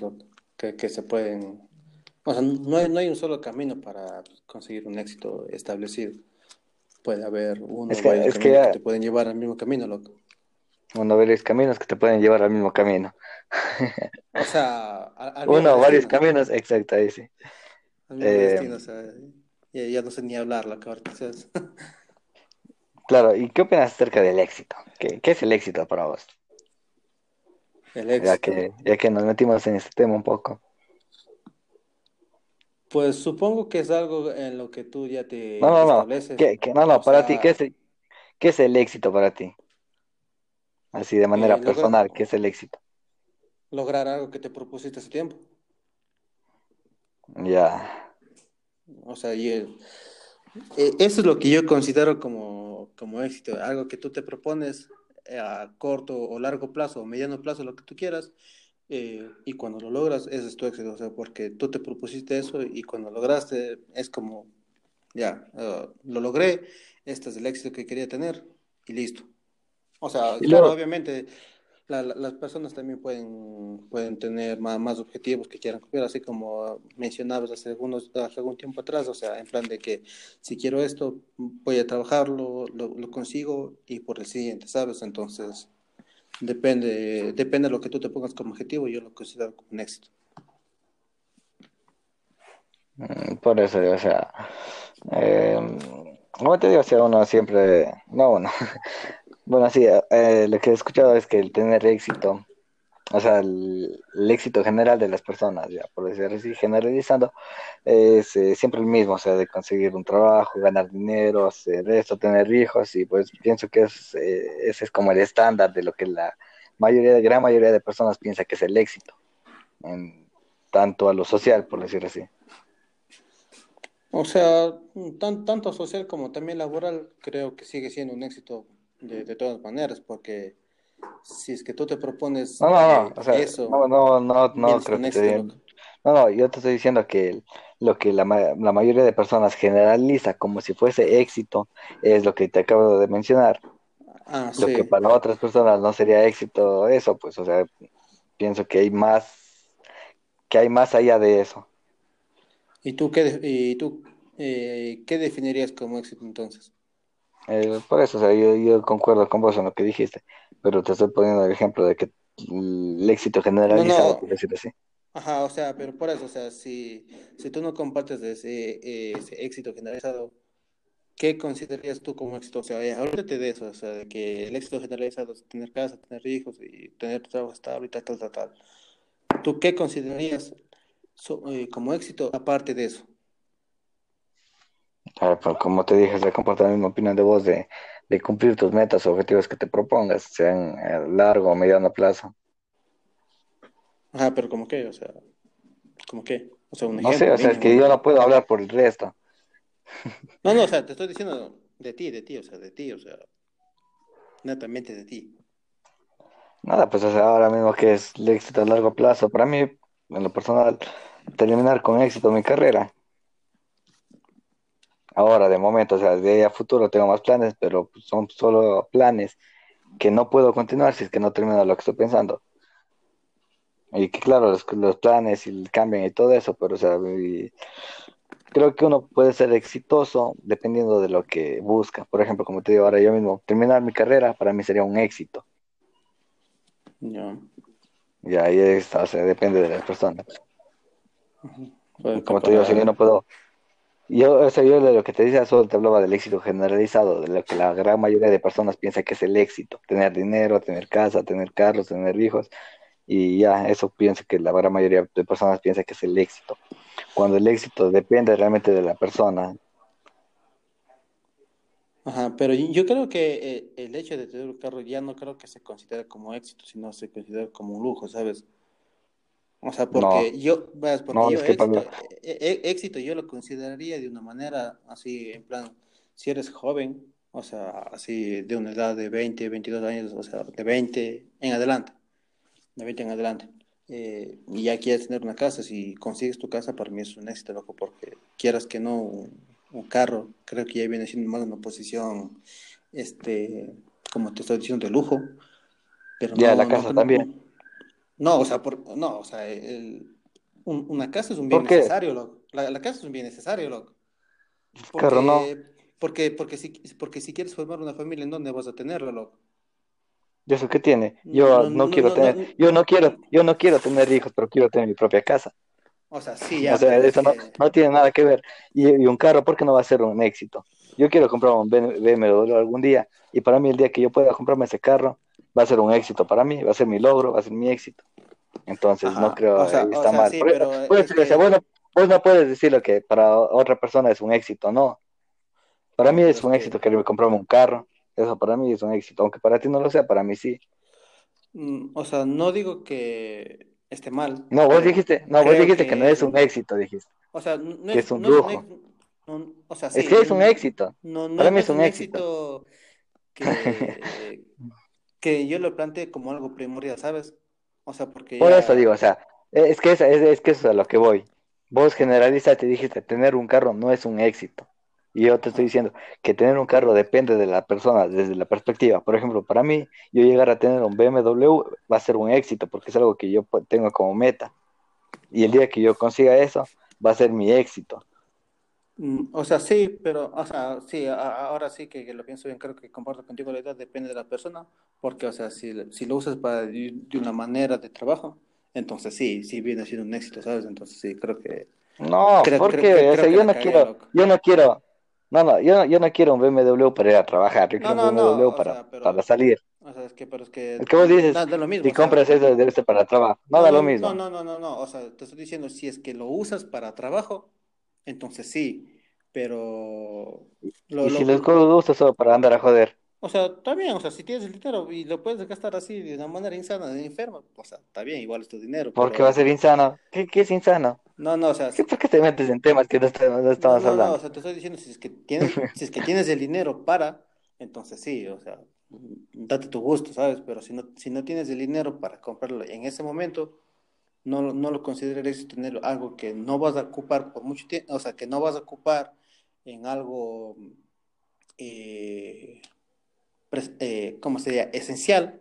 [SPEAKER 2] que, que, se pueden... O sea, no hay, no hay un solo camino para conseguir un éxito establecido. Puede haber uno o varios caminos que, te pueden llevar al mismo camino, loco.
[SPEAKER 1] Uno varios caminos que te pueden llevar al mismo camino.
[SPEAKER 2] O sea,
[SPEAKER 1] al, uno o varios caminos, exacto, ahí sí.
[SPEAKER 2] Al mismo eh, destino, o sea, ya, no sé ni hablar, la que
[SPEAKER 1] Claro, ¿y qué opinas acerca del éxito? ¿Qué, ¿Qué, es el éxito para vos? Ya que, ya que nos metimos en este tema un poco.
[SPEAKER 2] Pues supongo que es algo en lo que tú ya te
[SPEAKER 1] no, no, estableces. No, no, no, para ti, ¿qué es, el, ¿qué es el éxito para ti? Así de manera eh, personal, ¿qué es el éxito?
[SPEAKER 2] Lograr algo que te propusiste hace tiempo.
[SPEAKER 1] Ya.
[SPEAKER 2] O sea, y eh, eso es lo que yo considero como, como éxito, algo que tú te propones a corto o largo plazo o mediano plazo, lo que tú quieras, eh, y cuando lo logras, ese es tu éxito, o sea, porque tú te propusiste eso y cuando lograste es como, ya, eh, lo logré, este es el éxito que quería tener y listo. O sea, claro, obviamente las personas también pueden, pueden tener más, objetivos que quieran cumplir, así como mencionabas hace, algunos, hace algún tiempo atrás, o sea, en plan de que si quiero esto, voy a trabajarlo, lo, consigo y por el siguiente, ¿sabes? Entonces, depende, depende de lo que tú te pongas como objetivo, yo lo considero como un éxito.
[SPEAKER 1] Mm, Por eso, o sea, eh, te digo, o sea, uno siempre, no, uno, bueno, sí, eh, lo que he escuchado es que el tener éxito, o sea, el, éxito general de las personas, ya, por decirlo así, generalizando, es eh, siempre el mismo, o sea, de conseguir un trabajo, ganar dinero, hacer esto, tener hijos, y pues pienso que es, eh, ese es como el estándar de lo que la mayoría, gran mayoría de personas piensa que es el éxito, en tanto a lo social, por decirlo así.
[SPEAKER 2] O sea, tan, tanto social como también laboral, creo que sigue siendo un éxito de, de todas maneras, porque si es que tú te propones
[SPEAKER 1] No, no, no, o sea,
[SPEAKER 2] eso,
[SPEAKER 1] no, no, no, no creo que te
[SPEAKER 2] éxito,
[SPEAKER 1] digan.
[SPEAKER 2] loco.
[SPEAKER 1] No, no, yo te estoy diciendo que lo que la, la mayoría de personas generaliza como si fuese éxito es lo que te acabo de mencionar.
[SPEAKER 2] Ah,
[SPEAKER 1] Lo que para otras personas no sería éxito, eso, pues, o sea, pienso que hay más, que hay más allá de eso.
[SPEAKER 2] ¿Y tú qué, y tú, eh, qué definirías como éxito entonces?
[SPEAKER 1] Eh, por eso, o sea, yo, yo concuerdo con vos en lo que dijiste, pero te estoy poniendo el ejemplo de que el éxito
[SPEAKER 2] No,
[SPEAKER 1] generalizado,
[SPEAKER 2] no,
[SPEAKER 1] por decirlo así.
[SPEAKER 2] ajá, o sea, pero por eso, o sea, si, si tú no compartes ese, ese éxito generalizado, ¿qué considerarías tú como éxito? O sea, eh, ahorita de eso, o sea, de que el éxito generalizado es tener casa, tener hijos y tener tu trabajo estable y tal, tal, tal, tal. ¿Tú qué considerarías eh, como éxito aparte de eso?
[SPEAKER 1] Ah, pues, como te dije, se comporta la misma opinión de vos de, de cumplir tus metas o objetivos que te propongas, sean a largo o mediano plazo.
[SPEAKER 2] Ajá, pero como qué, o sea, como qué, o sea, un
[SPEAKER 1] No sé,
[SPEAKER 2] ejemplo
[SPEAKER 1] o sea, es que yo no puedo hablar por el resto.
[SPEAKER 2] No, no, o sea, te estoy diciendo de ti, de ti, o sea, de ti, o sea, netamente de ti.
[SPEAKER 1] Nada, pues o sea, ahora mismo que es el éxito a largo plazo, para mí, en lo personal, terminar con éxito mi carrera. Ahora, de momento, o sea, de a futuro tengo más planes, pero pues, son solo planes que no puedo continuar si es que no termino lo que estoy pensando. Y que claro, los, los planes y cambian y todo eso, pero o sea, y creo que uno puede ser exitoso dependiendo de lo que busca. Por ejemplo, como te digo ahora yo mismo, terminar mi carrera para mí sería un éxito.
[SPEAKER 2] Ya.
[SPEAKER 1] Y ahí es, o sea, depende de las personas. Como te digo, si yo no puedo, yo, o sea, yo lo que te decía solo te hablaba del éxito generalizado, de lo que la gran mayoría de personas piensa que es el éxito, tener dinero, tener casa, tener carros, tener hijos, y ya, eso pienso que la gran mayoría de personas piensa que es el éxito. Cuando el éxito depende realmente de la persona,
[SPEAKER 2] ajá, pero yo creo que eh, el hecho de tener un carro ya no creo que se considere como éxito, sino se considera como un lujo, ¿sabes? O sea,
[SPEAKER 1] no,
[SPEAKER 2] porque yo, veas, porque
[SPEAKER 1] no,
[SPEAKER 2] yo
[SPEAKER 1] es que
[SPEAKER 2] éxito, eh, eh, éxito yo lo consideraría de una manera así, en plan, si eres joven, o sea, así de una edad de 20 22 años, o sea, de 20 en adelante, de 20 en adelante, eh, y ya quieres tener una casa, si consigues tu casa, para mí es un éxito, loco, porque quieras que no, un, un carro, creo que ya viene siendo más una posición, este, como te estoy diciendo, de lujo, pero
[SPEAKER 1] ya la
[SPEAKER 2] no,
[SPEAKER 1] casa también.
[SPEAKER 2] No, o sea, por, no, o sea, el, un- una casa es un bien necesario, loco. La, la casa es un bien necesario, loco.
[SPEAKER 1] El carro no.
[SPEAKER 2] Porque, porque, porque si, porque si quieres formar una familia, ¿en dónde vas a tenerla, loco?
[SPEAKER 1] ¿Y eso qué tiene? Yo
[SPEAKER 2] No,
[SPEAKER 1] no
[SPEAKER 2] no,
[SPEAKER 1] quiero tener, yo no quiero, yo no quiero tener hijos, pero quiero tener mi propia casa.
[SPEAKER 2] O sea, sí,
[SPEAKER 1] O
[SPEAKER 2] ya,
[SPEAKER 1] sea,
[SPEAKER 2] pero es
[SPEAKER 1] eso no, no tiene nada que ver. Y, y un carro, ¿por qué no va a ser un éxito? Yo quiero comprar un BMW algún día y para mí el día que yo pueda comprarme ese carro va a ser un éxito para mí, va a ser mi logro, va a ser mi éxito. Entonces no
[SPEAKER 2] ajá, o
[SPEAKER 1] creo,
[SPEAKER 2] sea,
[SPEAKER 1] eh,
[SPEAKER 2] o
[SPEAKER 1] está
[SPEAKER 2] sea,
[SPEAKER 1] mal.
[SPEAKER 2] sí, pero es que,
[SPEAKER 1] bueno, vos no puedes decir lo que para otra persona es un éxito, no. Para mí es un éxito
[SPEAKER 2] que,
[SPEAKER 1] me comprarme un carro, eso para mí es un éxito, aunque para ti no lo sea, para mí sí.
[SPEAKER 2] mm, o sea, no digo que esté mal,
[SPEAKER 1] No, vos dijiste, no, vos
[SPEAKER 2] creo
[SPEAKER 1] dijiste que no
[SPEAKER 2] que es
[SPEAKER 1] es un éxito, dijiste,
[SPEAKER 2] O sea, no
[SPEAKER 1] que
[SPEAKER 2] es,
[SPEAKER 1] un
[SPEAKER 2] no
[SPEAKER 1] lujo.
[SPEAKER 2] éxito, no- o sea,
[SPEAKER 1] Es que es un éxito,
[SPEAKER 2] no, no,
[SPEAKER 1] para mí es un
[SPEAKER 2] un
[SPEAKER 1] éxito.
[SPEAKER 2] éxito que, que yo lo planteé como algo primordial, ¿sabes? O sea, porque
[SPEAKER 1] Por eso digo, o sea, e, es que es, es, es que eso es a lo que voy. Vos generalizaste y dijiste, tener un carro no es un éxito. Y yo te estoy diciendo que tener un carro depende de la persona, desde la perspectiva. Por ejemplo, para mí, yo llegar a tener un BMW va a ser un éxito porque es algo que yo pues, tengo como meta. Y el día que yo consiga eso, va a ser mi éxito.
[SPEAKER 2] Mm, o sea, sí, pero, o sea, sí, a- ahora sí que, que lo pienso bien, creo que comparto contigo la idea, depende de la persona, porque, o sea, si, si lo usas para de de una manera de trabajo, entonces sí, sí viene siendo un éxito, ¿sabes? Entonces sí, creo que
[SPEAKER 1] No,
[SPEAKER 2] Creo,
[SPEAKER 1] porque,
[SPEAKER 2] creo,
[SPEAKER 1] o
[SPEAKER 2] creo
[SPEAKER 1] sea,
[SPEAKER 2] que
[SPEAKER 1] yo
[SPEAKER 2] la
[SPEAKER 1] no
[SPEAKER 2] cagué,
[SPEAKER 1] quiero,
[SPEAKER 2] loco.
[SPEAKER 1] yo no quiero, no, no, yo no, yo no quiero un BMW para ir a trabajar, yo
[SPEAKER 2] No,
[SPEAKER 1] quiero un
[SPEAKER 2] no, no,
[SPEAKER 1] BMW
[SPEAKER 2] o
[SPEAKER 1] para,
[SPEAKER 2] sea,
[SPEAKER 1] para
[SPEAKER 2] pero,
[SPEAKER 1] salir.
[SPEAKER 2] o sea, es que, pero es que
[SPEAKER 1] Es que vos dices,
[SPEAKER 2] da, da lo mismo,
[SPEAKER 1] si
[SPEAKER 2] o sea,
[SPEAKER 1] compras eso, debe ser para trabajo. No
[SPEAKER 2] no,
[SPEAKER 1] da
[SPEAKER 2] no,
[SPEAKER 1] lo
[SPEAKER 2] no,
[SPEAKER 1] mismo.
[SPEAKER 2] no, no, no, no, o sea, te estoy diciendo, si es que lo usas para trabajo, entonces sí, pero lo,
[SPEAKER 1] Y si
[SPEAKER 2] lo,
[SPEAKER 1] los usas solo para andar a joder,
[SPEAKER 2] o sea, está bien, o sea, si tienes el dinero y lo puedes gastar así de una manera insana, de enfermo, o sea, está bien, igual es tu dinero,
[SPEAKER 1] ¿por qué va a ser insano? ¿Qué, qué es insano?
[SPEAKER 2] no, no, o sea,
[SPEAKER 1] ¿Qué, por qué te metes en temas que no, está- no
[SPEAKER 2] No,
[SPEAKER 1] estamos
[SPEAKER 2] no, no, o
[SPEAKER 1] hablando?
[SPEAKER 2] sea, te estoy diciendo, si es que tienes, si es que tienes el dinero para, entonces sí, o sea, date tu gusto, ¿sabes? Pero si no, si no tienes el dinero para comprarlo en ese momento, no, lo- no lo consideres tener algo que no vas a ocupar por mucho tiempo, o sea, que no vas a ocupar en algo, eh, eh, ¿cómo sería? Esencial.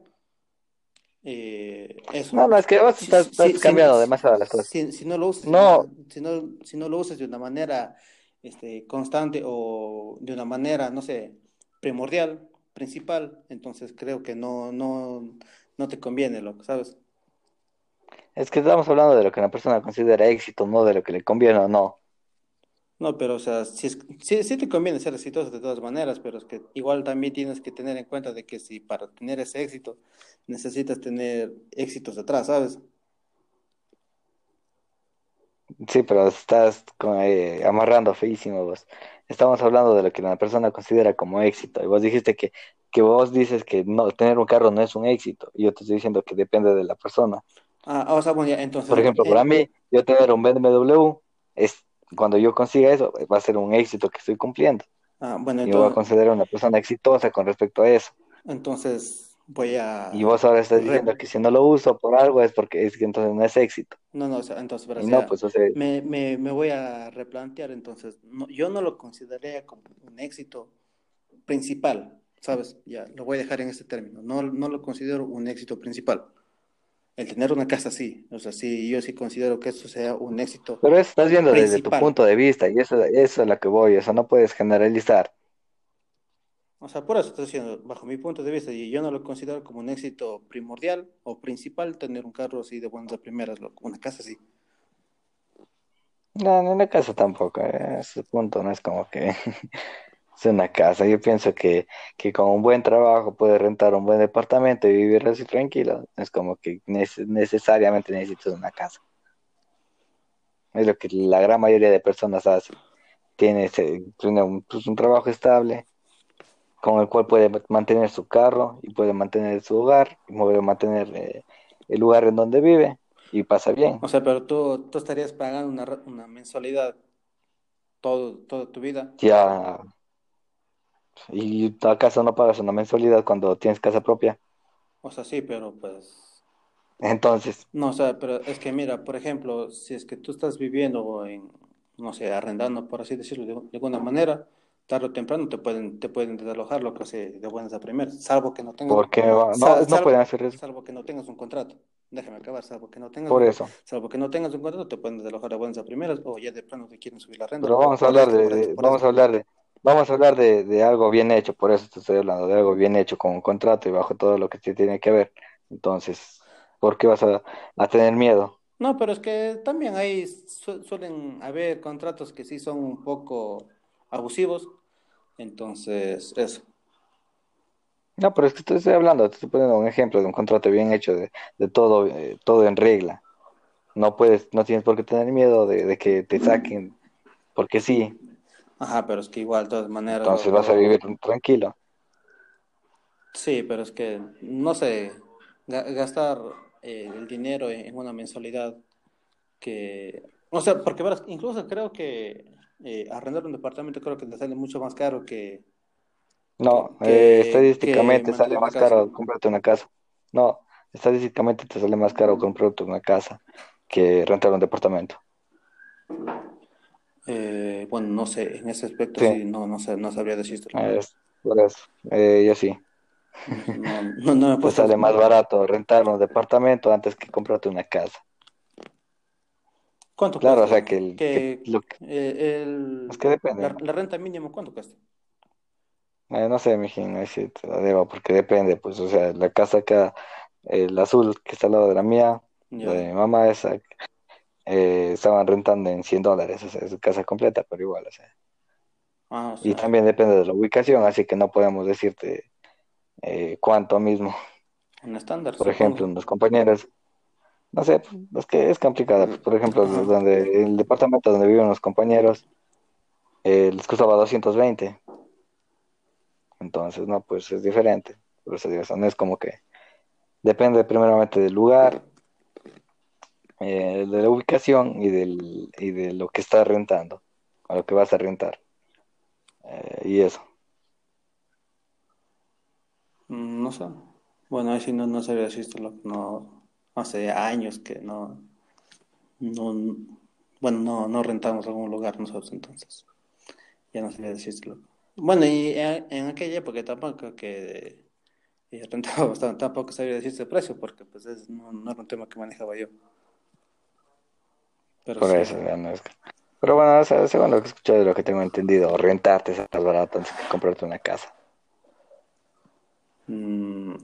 [SPEAKER 2] eh, eso.
[SPEAKER 1] No, no, es que
[SPEAKER 2] Si,
[SPEAKER 1] estás,
[SPEAKER 2] si,
[SPEAKER 1] estás
[SPEAKER 2] si, si,
[SPEAKER 1] cambiando demasiado las cosas.
[SPEAKER 2] si- no lo usas de
[SPEAKER 1] No,
[SPEAKER 2] una, si no, si no lo usas de una manera este, constante o de una manera, no sé, primordial, principal, entonces creo que no, no, no te conviene, loco, ¿sabes?
[SPEAKER 1] Es que estamos hablando de lo que una persona considera éxito, no de lo que le conviene o no.
[SPEAKER 2] No, pero o sea, sí, es, sí, sí te conviene ser exitoso de todas maneras, pero es que igual también tienes que tener en cuenta de que si para tener ese éxito necesitas tener éxitos detrás, ¿sabes?
[SPEAKER 1] Sí, pero estás con- eh, amarrando feísimo vos. Estamos hablando de lo que una persona considera como éxito. Y vos dijiste que, que vos dices que no, tener un carro no es un éxito. Y yo te estoy diciendo que depende de la persona.
[SPEAKER 2] Ah, o sea, bueno, ya, entonces,
[SPEAKER 1] Por ejemplo, para
[SPEAKER 2] eh,
[SPEAKER 1] mí, yo tener un BMW es cuando yo consiga eso, va a ser un éxito que estoy cumpliendo.
[SPEAKER 2] ah, bueno,
[SPEAKER 1] Y me voy a considerar una persona exitosa con respecto a eso.
[SPEAKER 2] entonces voy
[SPEAKER 1] Y
[SPEAKER 2] a...
[SPEAKER 1] vos ahora estás diciendo que si no lo uso por algo es porque es que entonces no es éxito.
[SPEAKER 2] No, no, o sea, entonces,
[SPEAKER 1] Y no, pues, o sea,
[SPEAKER 2] me, me, me voy a replantear, entonces, no, yo no lo consideraría como un éxito principal, ¿sabes? Ya, lo voy a dejar en este término, no, no lo considero un éxito principal. El tener una casa sí, o sea, sí, yo sí considero que eso sea un éxito
[SPEAKER 1] pero eso estás viendo desde tu punto de vista y eso, eso es a lo que voy, eso no puedes generalizar.
[SPEAKER 2] O sea, por eso estoy diciendo, bajo mi punto de vista, y yo no lo considero como un éxito primordial o principal tener un carro así de buenas a primeras, loco, una casa así.
[SPEAKER 1] No, en la casa tampoco, eh, ese punto no es como que es una casa. Yo pienso que, que con un buen trabajo puedes rentar un buen departamento y vivir así tranquilo. Es como que neces- necesariamente necesitas una casa. Es lo que la gran mayoría de personas hacen. Tiene, un, pues, un trabajo estable con el cual puede mantener su carro y puede mantener su hogar y puede mantener eh, el lugar en donde vive y pasa bien.
[SPEAKER 2] O sea, pero tú, tú estarías pagando una, una mensualidad todo, toda tu vida.
[SPEAKER 1] Ya, ¿y acaso no pagas una mensualidad cuando tienes casa propia?
[SPEAKER 2] O sea, sí, pero pues...
[SPEAKER 1] Entonces,
[SPEAKER 2] No, o sea, pero es que mira, por ejemplo, si es que tú estás viviendo en, no sé, arrendando, por así decirlo, de, de alguna manera, tarde o temprano te pueden, te pueden desalojar lo que hace de buenas a primeras, salvo que no tengas,
[SPEAKER 1] ¿por qué va- no,
[SPEAKER 2] sal-
[SPEAKER 1] no
[SPEAKER 2] sal-
[SPEAKER 1] pueden hacer eso?
[SPEAKER 2] salvo que no tengas un contrato. Déjame acabar, salvo que no tengas
[SPEAKER 1] Por
[SPEAKER 2] un,
[SPEAKER 1] eso.
[SPEAKER 2] salvo que no tengas un contrato, te pueden desalojar de buenas a primeras, o ya de plano te quieren subir la renta
[SPEAKER 1] Pero vamos a hablar de,
[SPEAKER 2] por esto,
[SPEAKER 1] de-
[SPEAKER 2] por
[SPEAKER 1] vamos a hablar de, vamos a hablar de, de algo bien hecho, por eso te estoy hablando, de algo bien hecho con un contrato y bajo todo lo que te tiene que ver. Entonces, ¿por qué vas a, a tener miedo?
[SPEAKER 2] No, pero es que también ahí su- suelen haber contratos que sí son un poco abusivos, entonces eso.
[SPEAKER 1] No, pero es que te estoy hablando, te estoy poniendo un ejemplo de un contrato bien hecho, de, de todo, eh, todo en regla. No puedes, no tienes por qué tener miedo de, de que te saquen, porque sí,
[SPEAKER 2] Ajá, pero es que igual, de todas maneras,
[SPEAKER 1] entonces vas a vivir tranquilo.
[SPEAKER 2] sí, pero es que, no sé, ga- gastar eh, el dinero en, una mensualidad que, o sea, porque verás, incluso creo que eh, arrendar un departamento creo que te sale mucho más caro que,
[SPEAKER 1] No,
[SPEAKER 2] que,
[SPEAKER 1] eh, estadísticamente sale más
[SPEAKER 2] casa.
[SPEAKER 1] caro comprarte una casa. No, estadísticamente te sale más caro comprarte una casa que rentar un departamento.
[SPEAKER 2] Eh, bueno, no sé, en ese aspecto
[SPEAKER 1] Sí,
[SPEAKER 2] sí, no, no sé, no sabría decirte.
[SPEAKER 1] Eh, yo sí.
[SPEAKER 2] No, no, no me puesto,
[SPEAKER 1] sale más barato rentar un departamento antes que comprarte una casa.
[SPEAKER 2] ¿cuánto
[SPEAKER 1] Claro, o sea que, el, que
[SPEAKER 2] Que
[SPEAKER 1] lo que-
[SPEAKER 2] eh, el,
[SPEAKER 1] que depende.
[SPEAKER 2] la, la renta mínima, ¿cuánto cuesta?
[SPEAKER 1] Eh, no sé, mijín, ahí sí te la debo, porque depende, pues, o sea, la casa acá, el azul que está al lado de la mía, la de mi mamá, esa, eh, estaban rentando en 100 dólares, o sea, es casa completa, pero igual, o sea.
[SPEAKER 2] Ah, o
[SPEAKER 1] Y también depende de la ubicación, así que no podemos decirte eh, cuánto mismo.
[SPEAKER 2] un estándar,
[SPEAKER 1] Por ejemplo, unos compañeros, no sé, pues, es que es complicado. pues, Por ejemplo,
[SPEAKER 2] Ajá.
[SPEAKER 1] donde el departamento donde viven los compañeros eh, les costaba 220. Entonces, no, pues es diferente. Por eso digo, no es como que depende primeramente del lugar, eh, de la ubicación y, del, y de lo que estás rentando, a lo que vas a rentar. Eh, y eso.
[SPEAKER 2] Mm, No sé. Bueno, ahí sí no, no sabía decirte lo no, hace años que no, no, bueno, no, no rentamos algún lugar nosotros entonces. Ya no sabía decirte Bueno, y en, en aquella época tampoco que eh, rentábamos, tam- tampoco sabía decirte el precio porque pues es- no, no era un tema que manejaba yo. Pero
[SPEAKER 1] Por
[SPEAKER 2] sí.
[SPEAKER 1] eso no es. Pero bueno, o sea, según lo que he escuchado y lo que tengo entendido, rentarte es más barato antes que comprarte una casa.
[SPEAKER 2] Mm,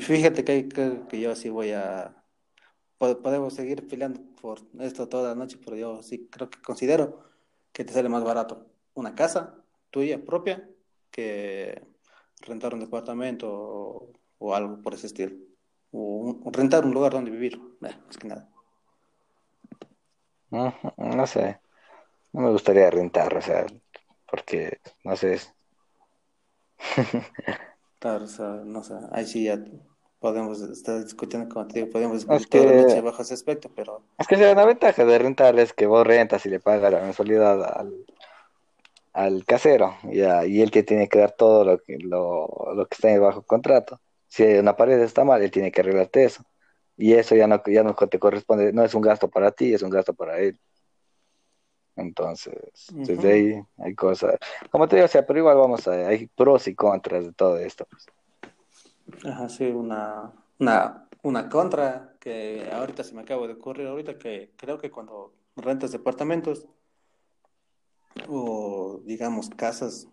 [SPEAKER 2] fíjate que, que, que yo sí voy a... po- Podemos seguir peleando por esto toda la noche, pero yo sí creo que considero que te sale más barato una casa tuya propia que rentar un departamento o, o algo por ese estilo. O, un- rentar un lugar donde vivir, eh, más que nada.
[SPEAKER 1] Ujú, No sé, no me gustaría rentar, o sea, porque, no sé, es-
[SPEAKER 2] Claro, o sea, no sé, ahí sí ya podemos estar discutiendo contigo, podemos
[SPEAKER 1] es
[SPEAKER 2] discutir toda la noche
[SPEAKER 1] que,
[SPEAKER 2] bajo ese aspecto, pero
[SPEAKER 1] es que una ventaja de rentar es que vos rentas y le pagas la mensualidad al, al casero, ya, y él te tiene que dar todo lo que, lo, lo que está bajo contrato. Si una pared está mal, él tiene que arreglarte eso. Y eso ya no, ya no te corresponde, no es un gasto para ti, es un gasto para él. Entonces, desde ahí hay cosas. Como te digo, o sea, pero igual vamos a, hay pros y contras de todo esto. pues.
[SPEAKER 2] Ajá, sí, una, una, una contra que ahorita se me acaba de ocurrir, ahorita que creo que cuando rentas departamentos o digamos casas,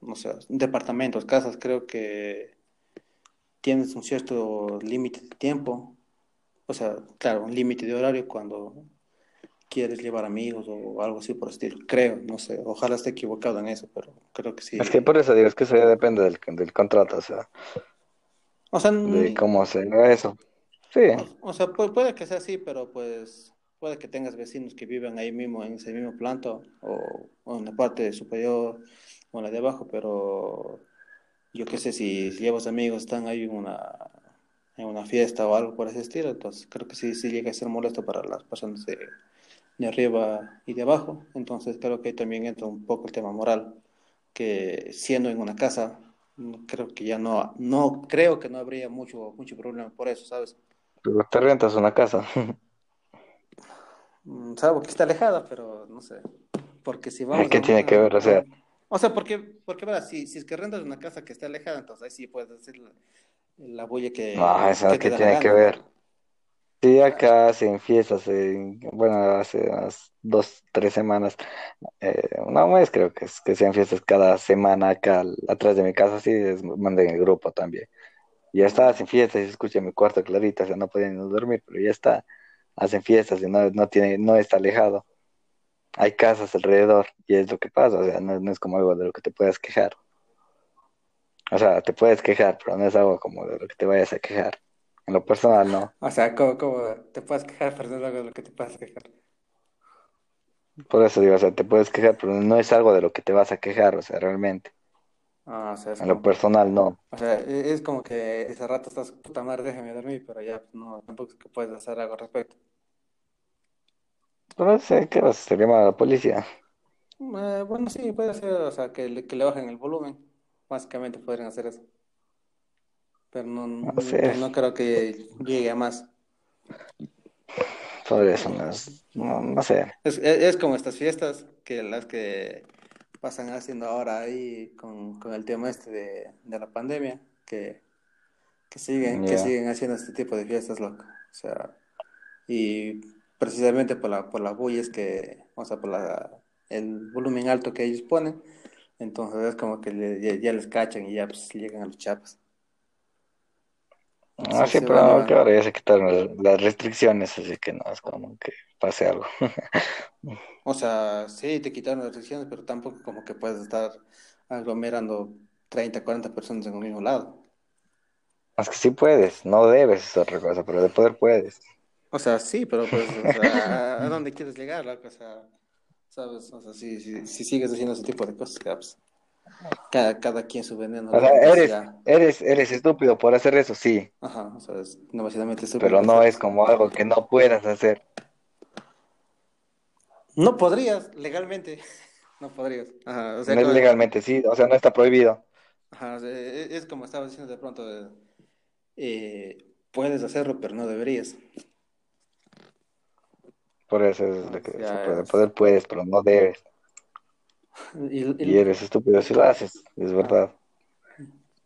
[SPEAKER 2] no sé, departamentos, casas, creo que tienes un cierto límite de tiempo, o sea, claro, un límite de horario cuando quieres llevar amigos o algo así por el estilo, creo, no sé, ojalá esté equivocado en eso, pero creo que
[SPEAKER 1] Es que
[SPEAKER 2] sí.
[SPEAKER 1] por eso digo, es que eso ya depende del, del contrato, o sea,
[SPEAKER 2] O sea,
[SPEAKER 1] de cómo se eso. Sí,
[SPEAKER 2] O, o sea, pu- puede que sea así, pero pues puede que tengas vecinos que viven ahí mismo, en ese mismo planto, o, o en la parte superior, o en la de abajo, pero yo qué sé, si, si llevas amigos, están ahí en una, en una fiesta o algo por ese estilo, entonces creo que sí, sí llega a ser molesto para las personas de, de arriba y de abajo, entonces creo que ahí también entra un poco el tema moral, que siendo en una casa, creo que ya no, no, creo que no habría mucho, mucho problema por eso, ¿sabes?
[SPEAKER 1] pero te rentas una casa.
[SPEAKER 2] Mm, Salvo que está alejada, pero no sé. Porque si vamos a...
[SPEAKER 1] ¿Qué tiene que ver? O sea,
[SPEAKER 2] o sea, porque, porque verás, si, si es que rentas una casa que está alejada, entonces ahí sí puedes hacer la, la bulla
[SPEAKER 1] no,
[SPEAKER 2] que,
[SPEAKER 1] eso
[SPEAKER 2] que
[SPEAKER 1] que tiene que ver. Sí, acá hacen fiestas, en- bueno, hace unas dos, tres semanas, eh, una mes creo que es, que sean fiestas cada semana acá al- atrás de mi casa, sí, es, mandé en el grupo también. Y ya está, hacen fiestas y se escucha en mi cuarto clarito, o sea, no pueden ni dormir, pero ya está, hacen fiestas y no, no tiene, no está alejado. Hay casas alrededor y es lo que pasa, o sea, no, no es como algo de lo que te puedas quejar. O sea, te puedes quejar, pero no es algo como de lo que te vayas a quejar. En lo personal, no.
[SPEAKER 2] O sea, ¿cómo, cómo te puedes quejar, pero no es algo de lo que te puedes quejar?
[SPEAKER 1] Por eso digo, o sea, te puedes quejar, pero no es algo de lo que te vas a quejar, o sea, realmente.
[SPEAKER 2] Ah, o sea,
[SPEAKER 1] En lo
[SPEAKER 2] como
[SPEAKER 1] personal, no.
[SPEAKER 2] O sea, e- es como que ese rato estás, puta madre, déjame dormir, pero ya pues, no, tampoco es que puedes hacer algo al respecto.
[SPEAKER 1] Pero no sé, ¿qué vas a hacer? Llamar a la policía.
[SPEAKER 2] Eh, bueno, sí, puede ser, o sea, que le, que le bajen el volumen. Básicamente podrían hacer eso. pero no,
[SPEAKER 1] No
[SPEAKER 2] no, creo que llegue a más.
[SPEAKER 1] sobre eso, no, es- no, no sé.
[SPEAKER 2] Es, es, es como estas fiestas que las que pasan haciendo ahora ahí con, con el tema este de, de la pandemia, que, que siguen, que siguen haciendo este tipo de fiestas, loco. O sea, y precisamente por la, por la bulla es que, o sea, por la, el volumen alto que ellos ponen, entonces es como que le- ya, ya les cachan y ya pues llegan a los chapas.
[SPEAKER 1] Ah, sí,
[SPEAKER 2] se van y
[SPEAKER 1] pero que ahora ya se quitaron las restricciones, así que no es como que pase algo.
[SPEAKER 2] O sea, sí, te quitaron las restricciones, pero tampoco como que puedes estar aglomerando 30, 40 personas en un mismo lado.
[SPEAKER 1] Es que sí puedes, no debes es otra cosa, pero de poder puedes.
[SPEAKER 2] O sea, sí, pero pues, o sea, ¿a, a dónde quieres llegar, loco? O sea, ¿sabes? O sea, si, si, si sigues haciendo ese tipo de cosas, ya, pues, cada, cada quien su veneno,
[SPEAKER 1] O sea, eres,
[SPEAKER 2] ya,
[SPEAKER 1] eres, eres estúpido por hacer eso, sí,
[SPEAKER 2] ajá, o sea, es demasiadamente estúpido
[SPEAKER 1] pero no es como algo que no puedas hacer.
[SPEAKER 2] No podrías, legalmente, no podrías. Ajá, o sea,
[SPEAKER 1] No es legalmente, sí, o sea, no está prohibido.
[SPEAKER 2] ajá, o sea, es, es como estaba diciendo de pronto, eh, puedes hacerlo, pero no deberías.
[SPEAKER 1] Por eso es lo que se puede. Poder puedes, pero no debes.
[SPEAKER 2] y,
[SPEAKER 1] Y
[SPEAKER 2] y-
[SPEAKER 1] eres estúpido si lo haces, es verdad.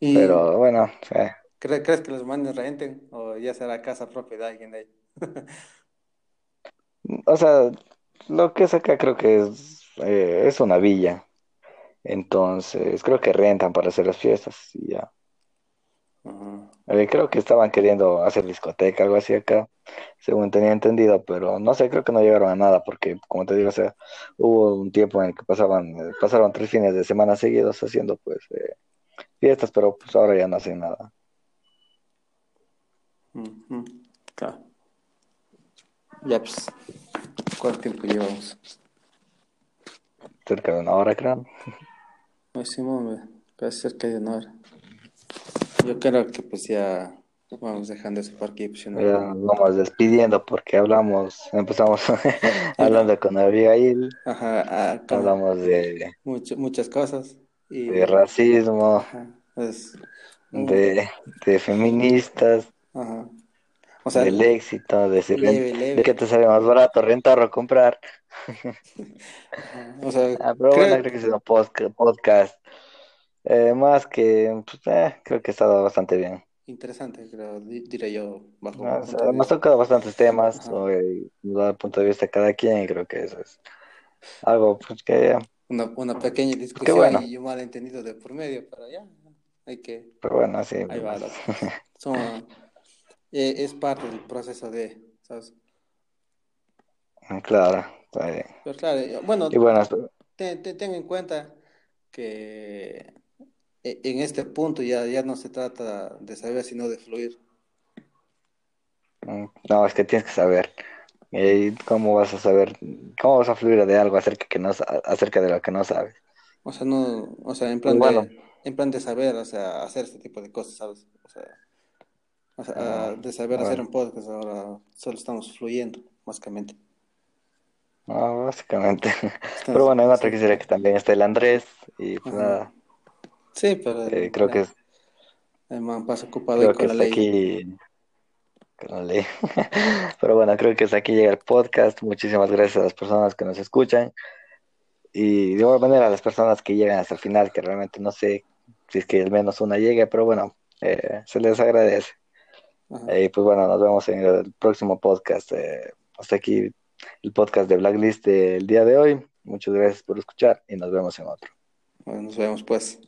[SPEAKER 2] y-
[SPEAKER 1] Pero bueno, eh,
[SPEAKER 2] ¿cre- ¿crees que los manes renten o ya será casa propia de alguien de ahí?
[SPEAKER 1] o sea, lo que es acá creo que es, eh, es una villa. Entonces, creo que rentan para hacer las fiestas y ya.
[SPEAKER 2] Ajá.
[SPEAKER 1] Eh, creo que estaban queriendo hacer discoteca, algo así acá, según tenía entendido, pero no sé, creo que no llegaron a nada porque, como te digo, o sea, hubo un tiempo en el que pasaban, eh, pasaron tres fines de semana seguidos haciendo pues eh, fiestas, pero pues ahora ya no hacen nada.
[SPEAKER 2] Claro. Ya, pues, ¿cuánto tiempo llevamos?
[SPEAKER 1] Cerca de una hora, creo.
[SPEAKER 2] Ve, casi cerca de una hora. Yo creo que pues ya vamos dejando ese parque pues, no-
[SPEAKER 1] Ya nos vamos despidiendo porque hablamos, empezamos hablando con Abigail,
[SPEAKER 2] Ajá, ah, con
[SPEAKER 1] hablamos de,
[SPEAKER 2] mucho- muchas cosas. Y,
[SPEAKER 1] de racismo,
[SPEAKER 2] ajá, es,
[SPEAKER 1] de, de feministas,
[SPEAKER 2] ajá. O sea,
[SPEAKER 1] del éxito, de,
[SPEAKER 2] leve,
[SPEAKER 1] rent-
[SPEAKER 2] leve.
[SPEAKER 1] de que te sale más barato rentar o comprar.
[SPEAKER 2] o sea,
[SPEAKER 1] Ah, pero
[SPEAKER 2] creo-
[SPEAKER 1] bueno, creo que es un podcast, podcast. Eh, más que, pues, eh, creo que ha estado bastante bien.
[SPEAKER 2] interesante, creo, di- diré yo, bajo mi
[SPEAKER 1] o sea,
[SPEAKER 2] punto de
[SPEAKER 1] hemos
[SPEAKER 2] vista.
[SPEAKER 1] tocado bastantes temas, desde el punto de vista de cada quien, y creo que eso es algo pues, que,
[SPEAKER 2] Una, una pequeña discusión
[SPEAKER 1] bueno.
[SPEAKER 2] y un malentendido de por medio, pero ya, hay que,
[SPEAKER 1] pero bueno, así.
[SPEAKER 2] ahí va. Son, eh, es parte del proceso de, ¿sabes?
[SPEAKER 1] Claro. eh,
[SPEAKER 2] Pero claro, eh, bueno,
[SPEAKER 1] Y bueno,
[SPEAKER 2] ten, ten- ten en cuenta que en este punto ya, ya no se trata de saber, sino de fluir.
[SPEAKER 1] mm, no, es que tienes que saber. ¿cómo vas a saber? ¿Cómo vas a fluir de algo acerca, que no, acerca de lo que no sabes?
[SPEAKER 2] O sea, no, o sea, en plan
[SPEAKER 1] Pues bueno.
[SPEAKER 2] de, en plan de saber, o sea, hacer este tipo de cosas, ¿sabes? O sea, o sea,
[SPEAKER 1] Ah,
[SPEAKER 2] ah, de saber hacer un podcast, ahora solo estamos fluyendo, básicamente.
[SPEAKER 1] No, básicamente.
[SPEAKER 2] Estamos-
[SPEAKER 1] Pero bueno, en otra quisiera que también esté el Andrés. Y pues
[SPEAKER 2] Ajá.
[SPEAKER 1] nada,
[SPEAKER 2] Sí, pero
[SPEAKER 1] eh, creo que, es-
[SPEAKER 2] el man pasa ocupado
[SPEAKER 1] creo que
[SPEAKER 2] con la
[SPEAKER 1] hasta
[SPEAKER 2] ley.
[SPEAKER 1] aquí. con la ley. Pero bueno, creo que hasta aquí llega el podcast. Muchísimas gracias a las personas que nos escuchan. Y de igual manera a las personas que llegan hasta el final, que realmente no sé si es que al menos una llegue, pero bueno, eh, se les agradece.
[SPEAKER 2] Ajá.
[SPEAKER 1] Y pues bueno, nos vemos en el próximo podcast. Eh, hasta aquí el podcast de Blacklist del día de hoy. Muchas gracias por escuchar y nos vemos en otro.
[SPEAKER 2] Bueno, nos vemos pues.